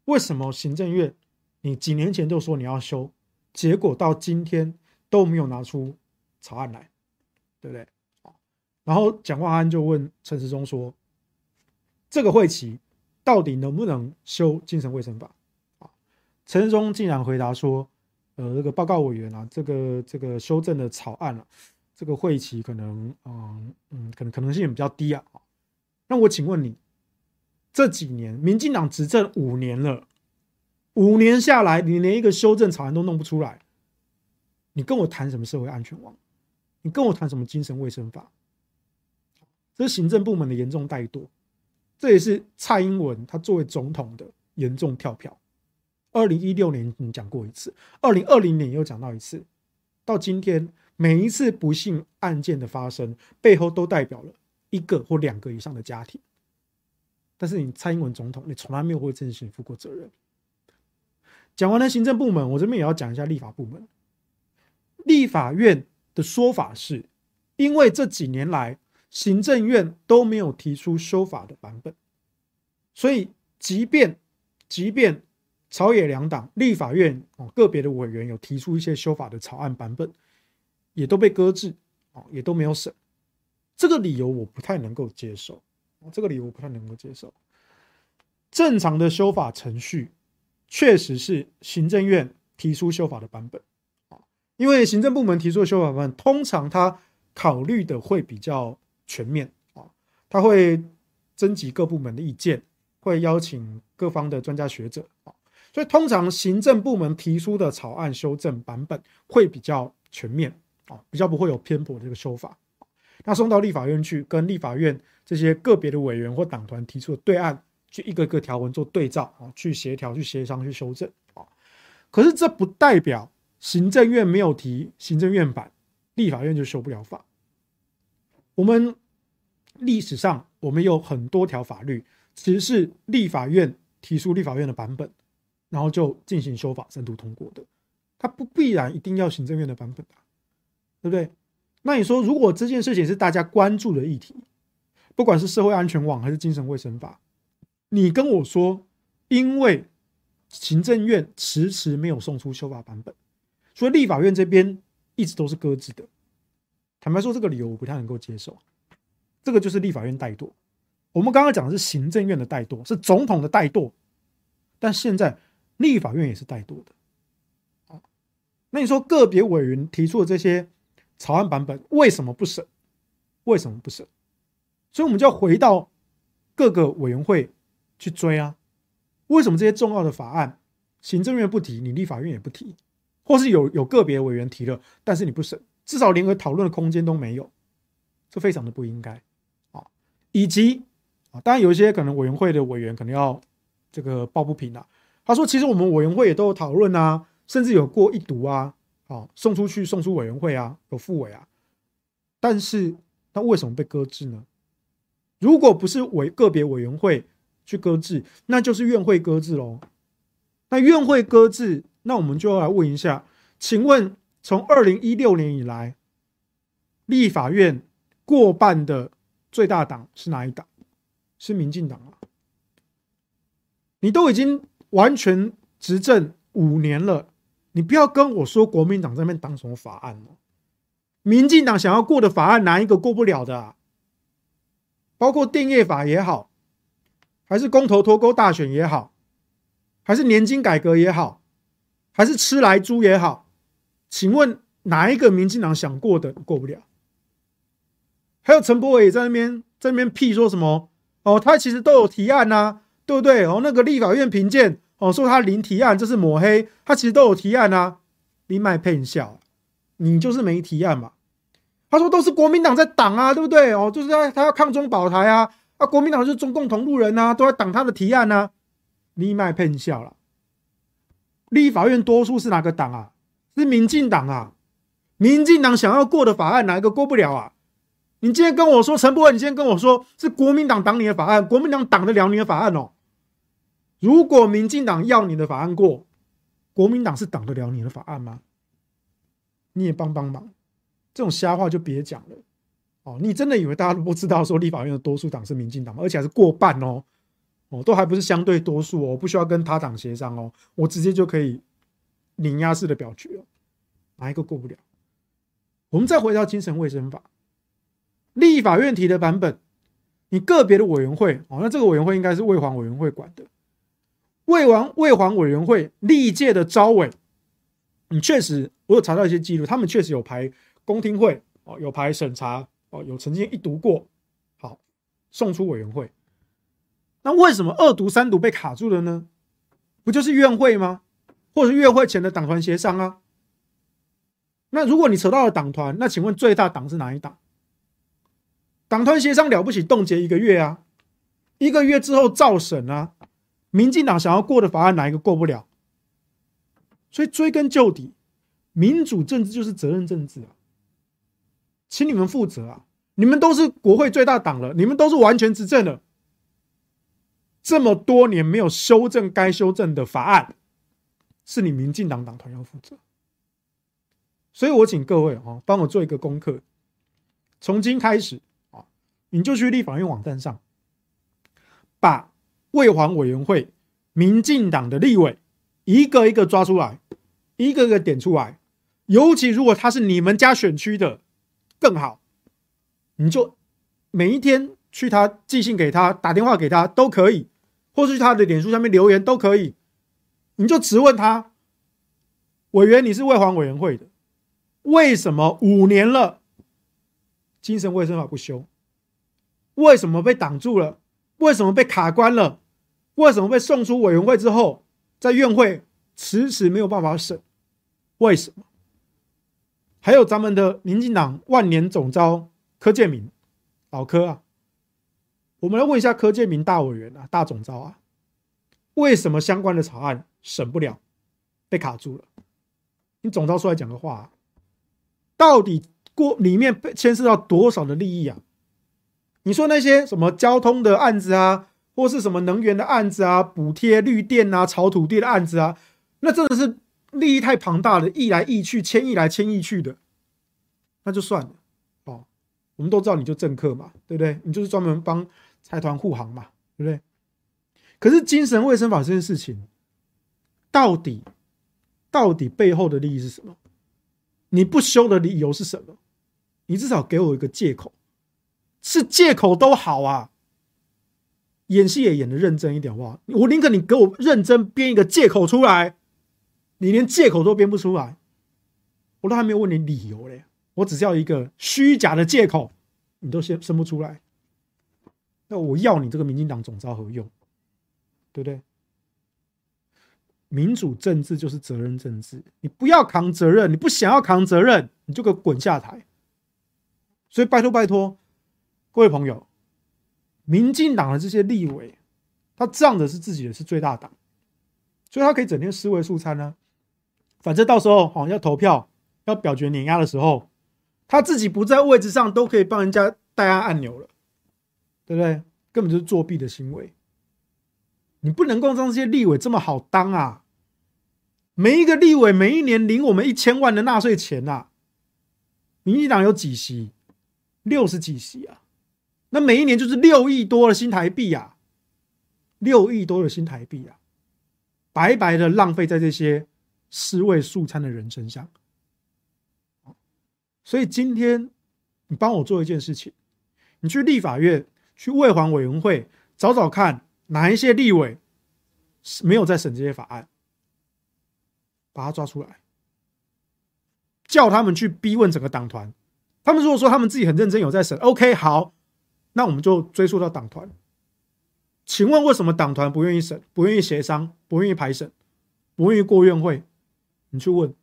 为什么行政院你几年前就说你要修，结果到今天都没有拿出草案来，对不对？然后蒋万安就问陈时中说：“这个会期到底能不能修精神卫生法？”啊，陈时中竟然回答说：“呃，这个报告委员啊，这个这个修正的草案啊，这个会期可能，嗯嗯，可能可能性也比较低啊。”那我请问你，这几年民进党执政五年了，五年下来，你连一个修正草案都弄不出来，你跟我谈什么社会安全网？你跟我谈什么精神卫生法？这是行政部门的严重怠惰，这也是蔡英文他作为总统的严重跳票。二零一六年你讲过一次，二零二零年又讲到一次，到今天每一次不幸案件的发生背后都代表了一个或两个以上的家庭。但是你蔡英文总统，你从来没有为这件事负过责任。讲完了行政部门，我这边也要讲一下立法部门。立法院的说法是，因为这几年来。行政院都没有提出修法的版本，所以即便即便朝野两党立法院哦个别的委员有提出一些修法的草案版本，也都被搁置哦，也都没有审。这个理由我不太能够接受，这个理由我不太能够接受。正常的修法程序确实是行政院提出修法的版本啊，因为行政部门提出的修法版本，通常他考虑的会比较。全面啊，他会征集各部门的意见，会邀请各方的专家学者啊，所以通常行政部门提出的草案修正版本会比较全面啊，比较不会有偏颇的这个修法。那送到立法院去，跟立法院这些个别的委员或党团提出的对案，去一个个条文做对照啊，去协调、去协商、去修正啊。可是这不代表行政院没有提行政院版，立法院就修不了法。我们历史上，我们有很多条法律，其实是立法院提出立法院的版本，然后就进行修法、三读通过的。它不必然一定要行政院的版本啊，对不对？那你说，如果这件事情是大家关注的议题，不管是社会安全网还是精神卫生法，你跟我说，因为行政院迟迟没有送出修法版本，所以立法院这边一直都是搁置的。坦白说，这个理由我不太能够接受。这个就是立法院怠惰。我们刚刚讲的是行政院的怠惰，是总统的怠惰，但现在立法院也是怠惰的。那你说个别委员提出的这些草案版本为什么不审？为什么不审？所以我们就要回到各个委员会去追啊。为什么这些重要的法案行政院不提，你立法院也不提，或是有有个别委员提了，但是你不审？至少连个讨论的空间都没有，这非常的不应该啊！以及啊，当然有一些可能委员会的委员可能要这个抱不平啊。他说：“其实我们委员会也都有讨论啊，甚至有过一读啊，啊，送出去送出委员会啊，有复委啊。但是那为什么被搁置呢？如果不是委个别委员会去搁置，那就是院会搁置喽。那院会搁置，那我们就要来问一下，请问？从二零一六年以来，立法院过半的最大党是哪一党？是民进党啊！你都已经完全执政五年了，你不要跟我说国民党在那边挡什么法案哦。民进党想要过的法案，哪一个过不了的啊？包括电业法也好，还是公投脱钩大选也好，还是年金改革也好，还是吃来猪也好，请问哪一个民进党想过的过不了？还有陈柏伟也在那边在那边屁说什么？哦，他其实都有提案呐、啊，对不对？哦，那个立法院评鉴哦，说他零提案，这是抹黑，他其实都有提案啊。你卖骗笑，你就是没提案嘛。他说都是国民党在挡啊，对不对？哦，就是他他要抗中保台啊，啊，国民党就是中共同路人啊，都在挡他的提案啊。你卖骗笑了。立法院多数是哪个党啊？是民进党啊。民进党想要过的法案，哪一个过不了啊？你今天跟我说陈柏惟，你今天跟我说是国民党挡你的法案，国民党挡得了你的法案哦？如果民进党要你的法案过，国民党是挡得了你的法案吗？你也帮帮忙，这种瞎话就别讲了哦！你真的以为大家都不知道说立法院的多数党是民进党吗？而且还是过半哦，哦，都还不是相对多数哦，我不需要跟他党协商哦，我直接就可以碾压式的表决哦，哪一个过不了？我们再回到精神卫生法。立法院提的版本，你个别的委员会哦，那这个委员会应该是卫环委员会管的。卫环卫环委员会历届的招委，你确实我有查到一些记录，他们确实有排公听会哦，有排审查哦，有曾经一读过，好送出委员会。那为什么二读三读被卡住了呢？不就是院会吗？或者是月会前的党团协商啊？那如果你扯到了党团，那请问最大党是哪一党？党团协商了不起，冻结一个月啊，一个月之后造审啊。民进党想要过的法案哪一个过不了？所以追根究底，民主政治就是责任政治啊，请你们负责啊！你们都是国会最大党了，你们都是完全执政了，这么多年没有修正该修正的法案，是你民进党党团要负责。所以我请各位啊，帮我做一个功课，从今开始啊。你就去立法院网站上，把卫环委员会民进党的立委一个一个抓出来，一个一个点出来。尤其如果他是你们家选区的，更好。你就每一天去他寄信给他，打电话给他都可以，或是去他的脸书上面留言都可以。你就直问他，委员，你是卫环委员会的，为什么五年了，精神卫生法不修？为什么被挡住了？为什么被卡关了？为什么被送出委员会之后，在院会迟迟没有办法审？为什么？还有咱们的民进党万年总召柯建铭，老柯啊，我们来问一下柯建铭大委员啊，大总召啊，为什么相关的草案审不了，被卡住了？你总召出来讲个话啊，到底过里面被牵涉到多少的利益啊？你说那些什么交通的案子啊，或是什么能源的案子啊，补贴绿电啊，炒土地的案子啊，那真的是利益太庞大了，亿来亿去，千亿来千亿去的，那就算了哦。我们都知道你就政客嘛，对不对？你就是专门帮财团护航嘛，对不对？可是精神卫生法这件事情，到底到底背后的利益是什么？你不修的理由是什么？你至少给我一个借口。是借口都好啊，演戏也演得认真一点好不好？我宁可你给我认真编一个借口出来，你连借口都编不出来，我都还没有问你理由嘞，我只要一个虚假的借口，你都生生不出来，那我要你这个民进党总召何用？对不对？民主政治就是责任政治，你不要扛责任，你不想要扛责任，你就给我滚下台。所以拜托拜托。各位朋友，民进党的这些立委，他仗着是自己的是最大党，所以他可以整天尸位素餐呢、反正到时候好像要投票、要表决碾压的时候，他自己不在位置上，都可以帮人家代按按钮了，对不对？根本就是作弊的行为。你不能够让这些立委这么好当啊！每一个立委每一年领我们一千万的纳税钱呐、啊，民进党有几席？六十几席啊！那每一年就是六亿多的新台币啊，六亿多的新台币啊，白白的浪费在这些尸位素餐的人身上。所以今天你帮我做一件事情，你去立法院、去卫环委员会找找看，哪一些立委是没有在审这些法案，把他抓出来，叫他们去逼问整个党团。他们如果说他们自己很认真有在审，OK，好，那我们就追溯到党团。请问为什么党团不愿意审、不愿意协商、不愿意排审、不愿意过院会？你去问。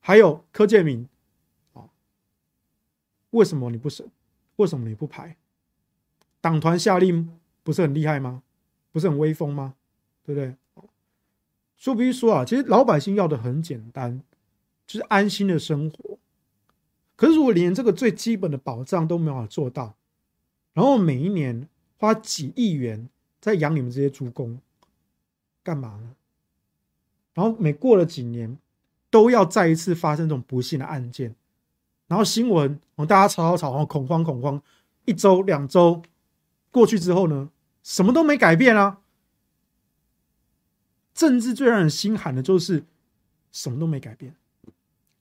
还有柯建铭，啊，为什么你不审？为什么你不排？党团下令不是很厉害吗？不是很威风吗？对不对？说必须说啊，其实老百姓要的很简单，就是安心的生活。可是，如果连这个最基本的保障都没有做到，然后每一年花几亿元在养你们这些猪公，干嘛呢？然后每过了几年，都要再一次发生这种不幸的案件，然后新闻，大家吵吵吵，然后恐慌恐慌，一周两周过去之后呢，什么都没改变啊。政治最让人心寒的就是什么都没改变。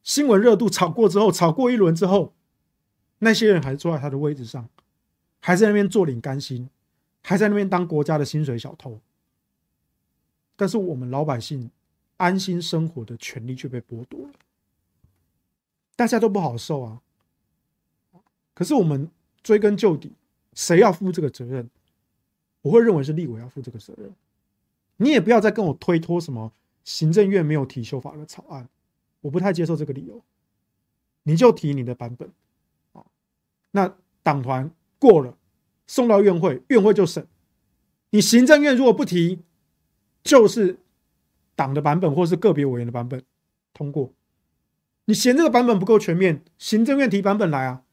新闻热度炒过之后，炒过一轮之后，那些人还是坐在他的位置上，还在那边坐领干薪，还在那边当国家的薪水小偷。但是我们老百姓安心生活的权利却被剥夺了，大家都不好受啊。可是我们追根究底，谁要负这个责任？我会认为是立委要负这个责任。你也不要再跟我推脱什么行政院没有提修法的草案。我不太接受这个理由，你就提你的版本，啊，那党团过了，送到院会，院会就审。你行政院如果不提，就是党的版本或是个别委员的版本通过。你嫌这个版本不够全面，行政院提版本来啊。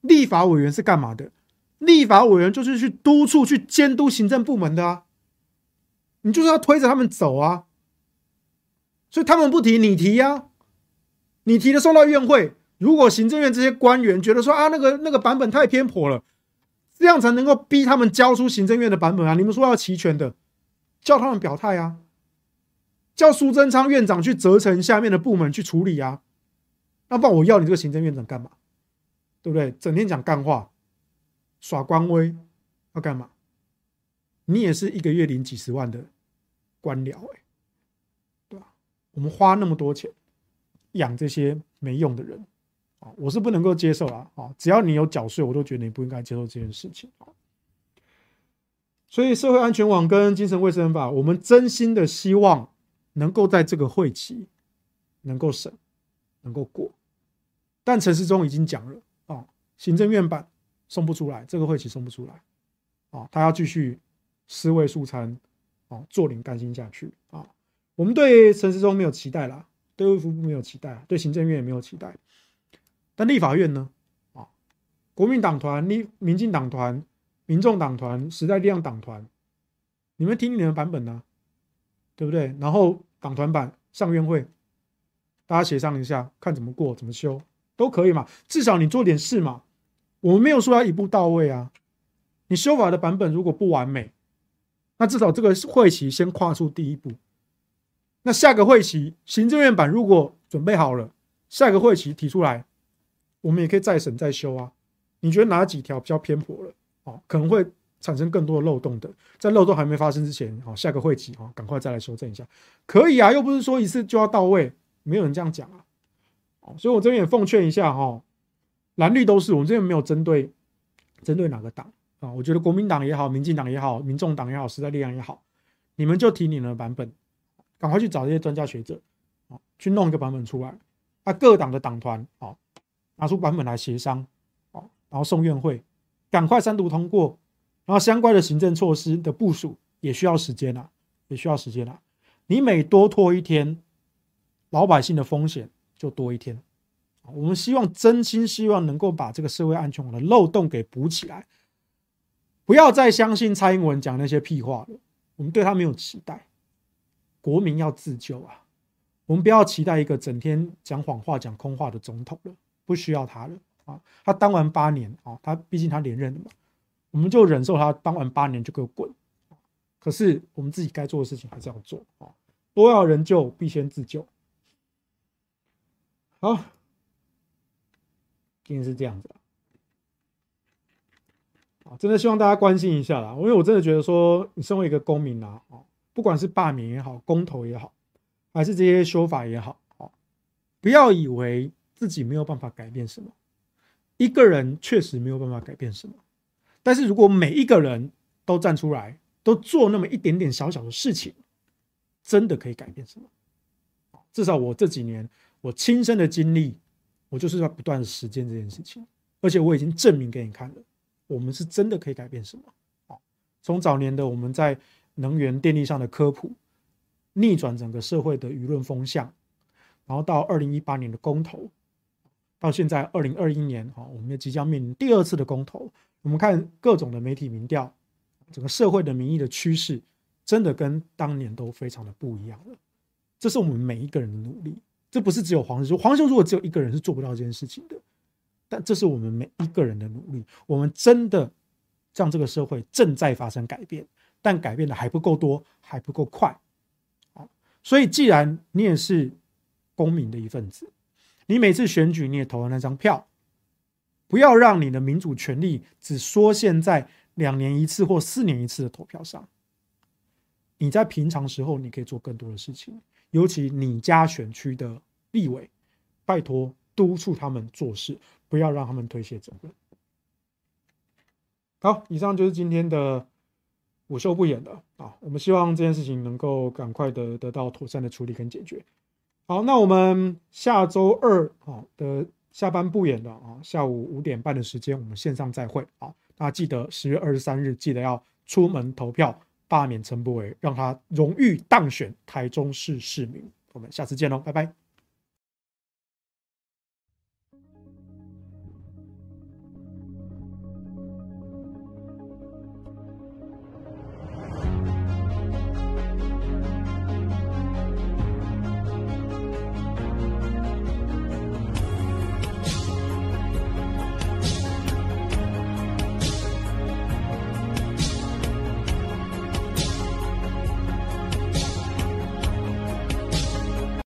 立法委员是干嘛的？立法委员就是去督促、去监督行政部门的啊。你就是要推着他们走啊。所以他们不提，你提呀、啊？你提的送到院会，如果行政院这些官员觉得说啊，那个那个版本太偏颇了，这样才能够逼他们交出行政院的版本啊！你们说要齐全的，叫他们表态啊，叫苏贞昌院长去责成下面的部门去处理啊。那不然我要你这个行政院长干嘛？对不对？整天讲干话，耍官威，要干嘛？你也是一个月领几十万的官僚哎、欸。我们花那么多钱养这些没用的人啊，我是不能够接受啊！啊，只要你有缴税，我都觉得你不应该接受这件事情啊。所以，社会安全网跟精神卫生法，我们真心的希望能够在这个会期能够审，能够过。但陈时中已经讲了啊，行政院版送不出来，这个会期送不出来啊，他要继续尸位素餐啊，坐领干薪下去啊。我们对陈时中没有期待啦，对卫福部没有期待，对行政院也没有期待。但立法院呢？啊，国民党团、民民进党团、民众党团、时代力量党团，你们听你们版本呢、对不对？然后党团版上院会，大家协商一下，看怎么过，怎么修都可以嘛。至少你做点事嘛。我们没有说要一步到位啊。你修法的版本如果不完美，那至少这个会期先跨出第一步。那下个会期行政院版如果准备好了，下个会期提出来，我们也可以再审再修啊。你觉得哪几条比较偏颇了？哦，可能会产生更多的漏洞的，在漏洞还没发生之前，哦，下个会期哦，赶快再来修正一下，可以啊，又不是说一次就要到位，没有人这样讲啊。哦，所以我这边也奉劝一下哈，蓝绿都是，我们这边没有针对针对哪个党啊，我觉得国民党也好，民进党也好，民众党也好，时代力量也好，你们就提你们的版本。赶快去找这些专家学者，啊，去弄一个版本出来。啊，各党的党团，啊，拿出版本来协商，啊，然后送院会，赶快三读通过。然后相关的行政措施的部署也需要时间啊，也需要时间啊。你每多拖一天，老百姓的风险就多一天。我们希望真心希望能够把这个社会安全网的漏洞给补起来，不要再相信蔡英文讲那些屁话了。我们对他没有期待。国民要自救啊！我们不要期待一个整天讲谎话、讲空话的总统了。不需要他了啊。他当完八年啊，他毕竟他连任了嘛，我们就忍受他当完八年就给我滚。可是我们自己该做的事情还是要做啊。多要人救，必先自救。好，今天是这样子，真的希望大家关心一下啦，因为我真的觉得说，你身为一个公民啊，不管是罢免也好，公投也好，还是这些修法也好，不要以为自己没有办法改变什么，一个人确实没有办法改变什么，但是如果每一个人都站出来，都做那么一点点小小的事情，真的可以改变什么？至少我这几年我亲身的经历，我就是要不断实践这件事情，而且我已经证明给你看了，我们是真的可以改变什么？从早年的我们在能源电力上的科普，逆转整个社会的舆论风向，然后到二零一八年的公投，到现在二零二一年，哈，我们也即将面临第二次的公投。我们看各种的媒体民调，整个社会的民意的趋势，真的跟当年都非常的不一样了。这是我们每一个人的努力，这不是只有黄世修。黄世修如果只有一个人是做不到这件事情的，这是我们每一个人的努力。我们真的让这个社会正在发生改变。但改变的还不够多，还不够快，所以既然你也是公民的一份子，你每次选举你也投了那张票，不要让你的民主权利只缩限在两年一次或四年一次的投票上。你在平常时候你可以做更多的事情，尤其你家选区的立委，拜托督促他们做事，不要让他们推卸责任。好，以上就是今天的。午休不演的啊，我们希望这件事情能够赶快的得到妥善的处理跟解决。好，那我们下周二啊的下班不演的啊，下午五点半的时间，我们线上再会啊。大家记得十月二十三日记得要出门投票，罢免陈柏伟，让他荣誉当选台中市市民。我们下次见喽，拜拜。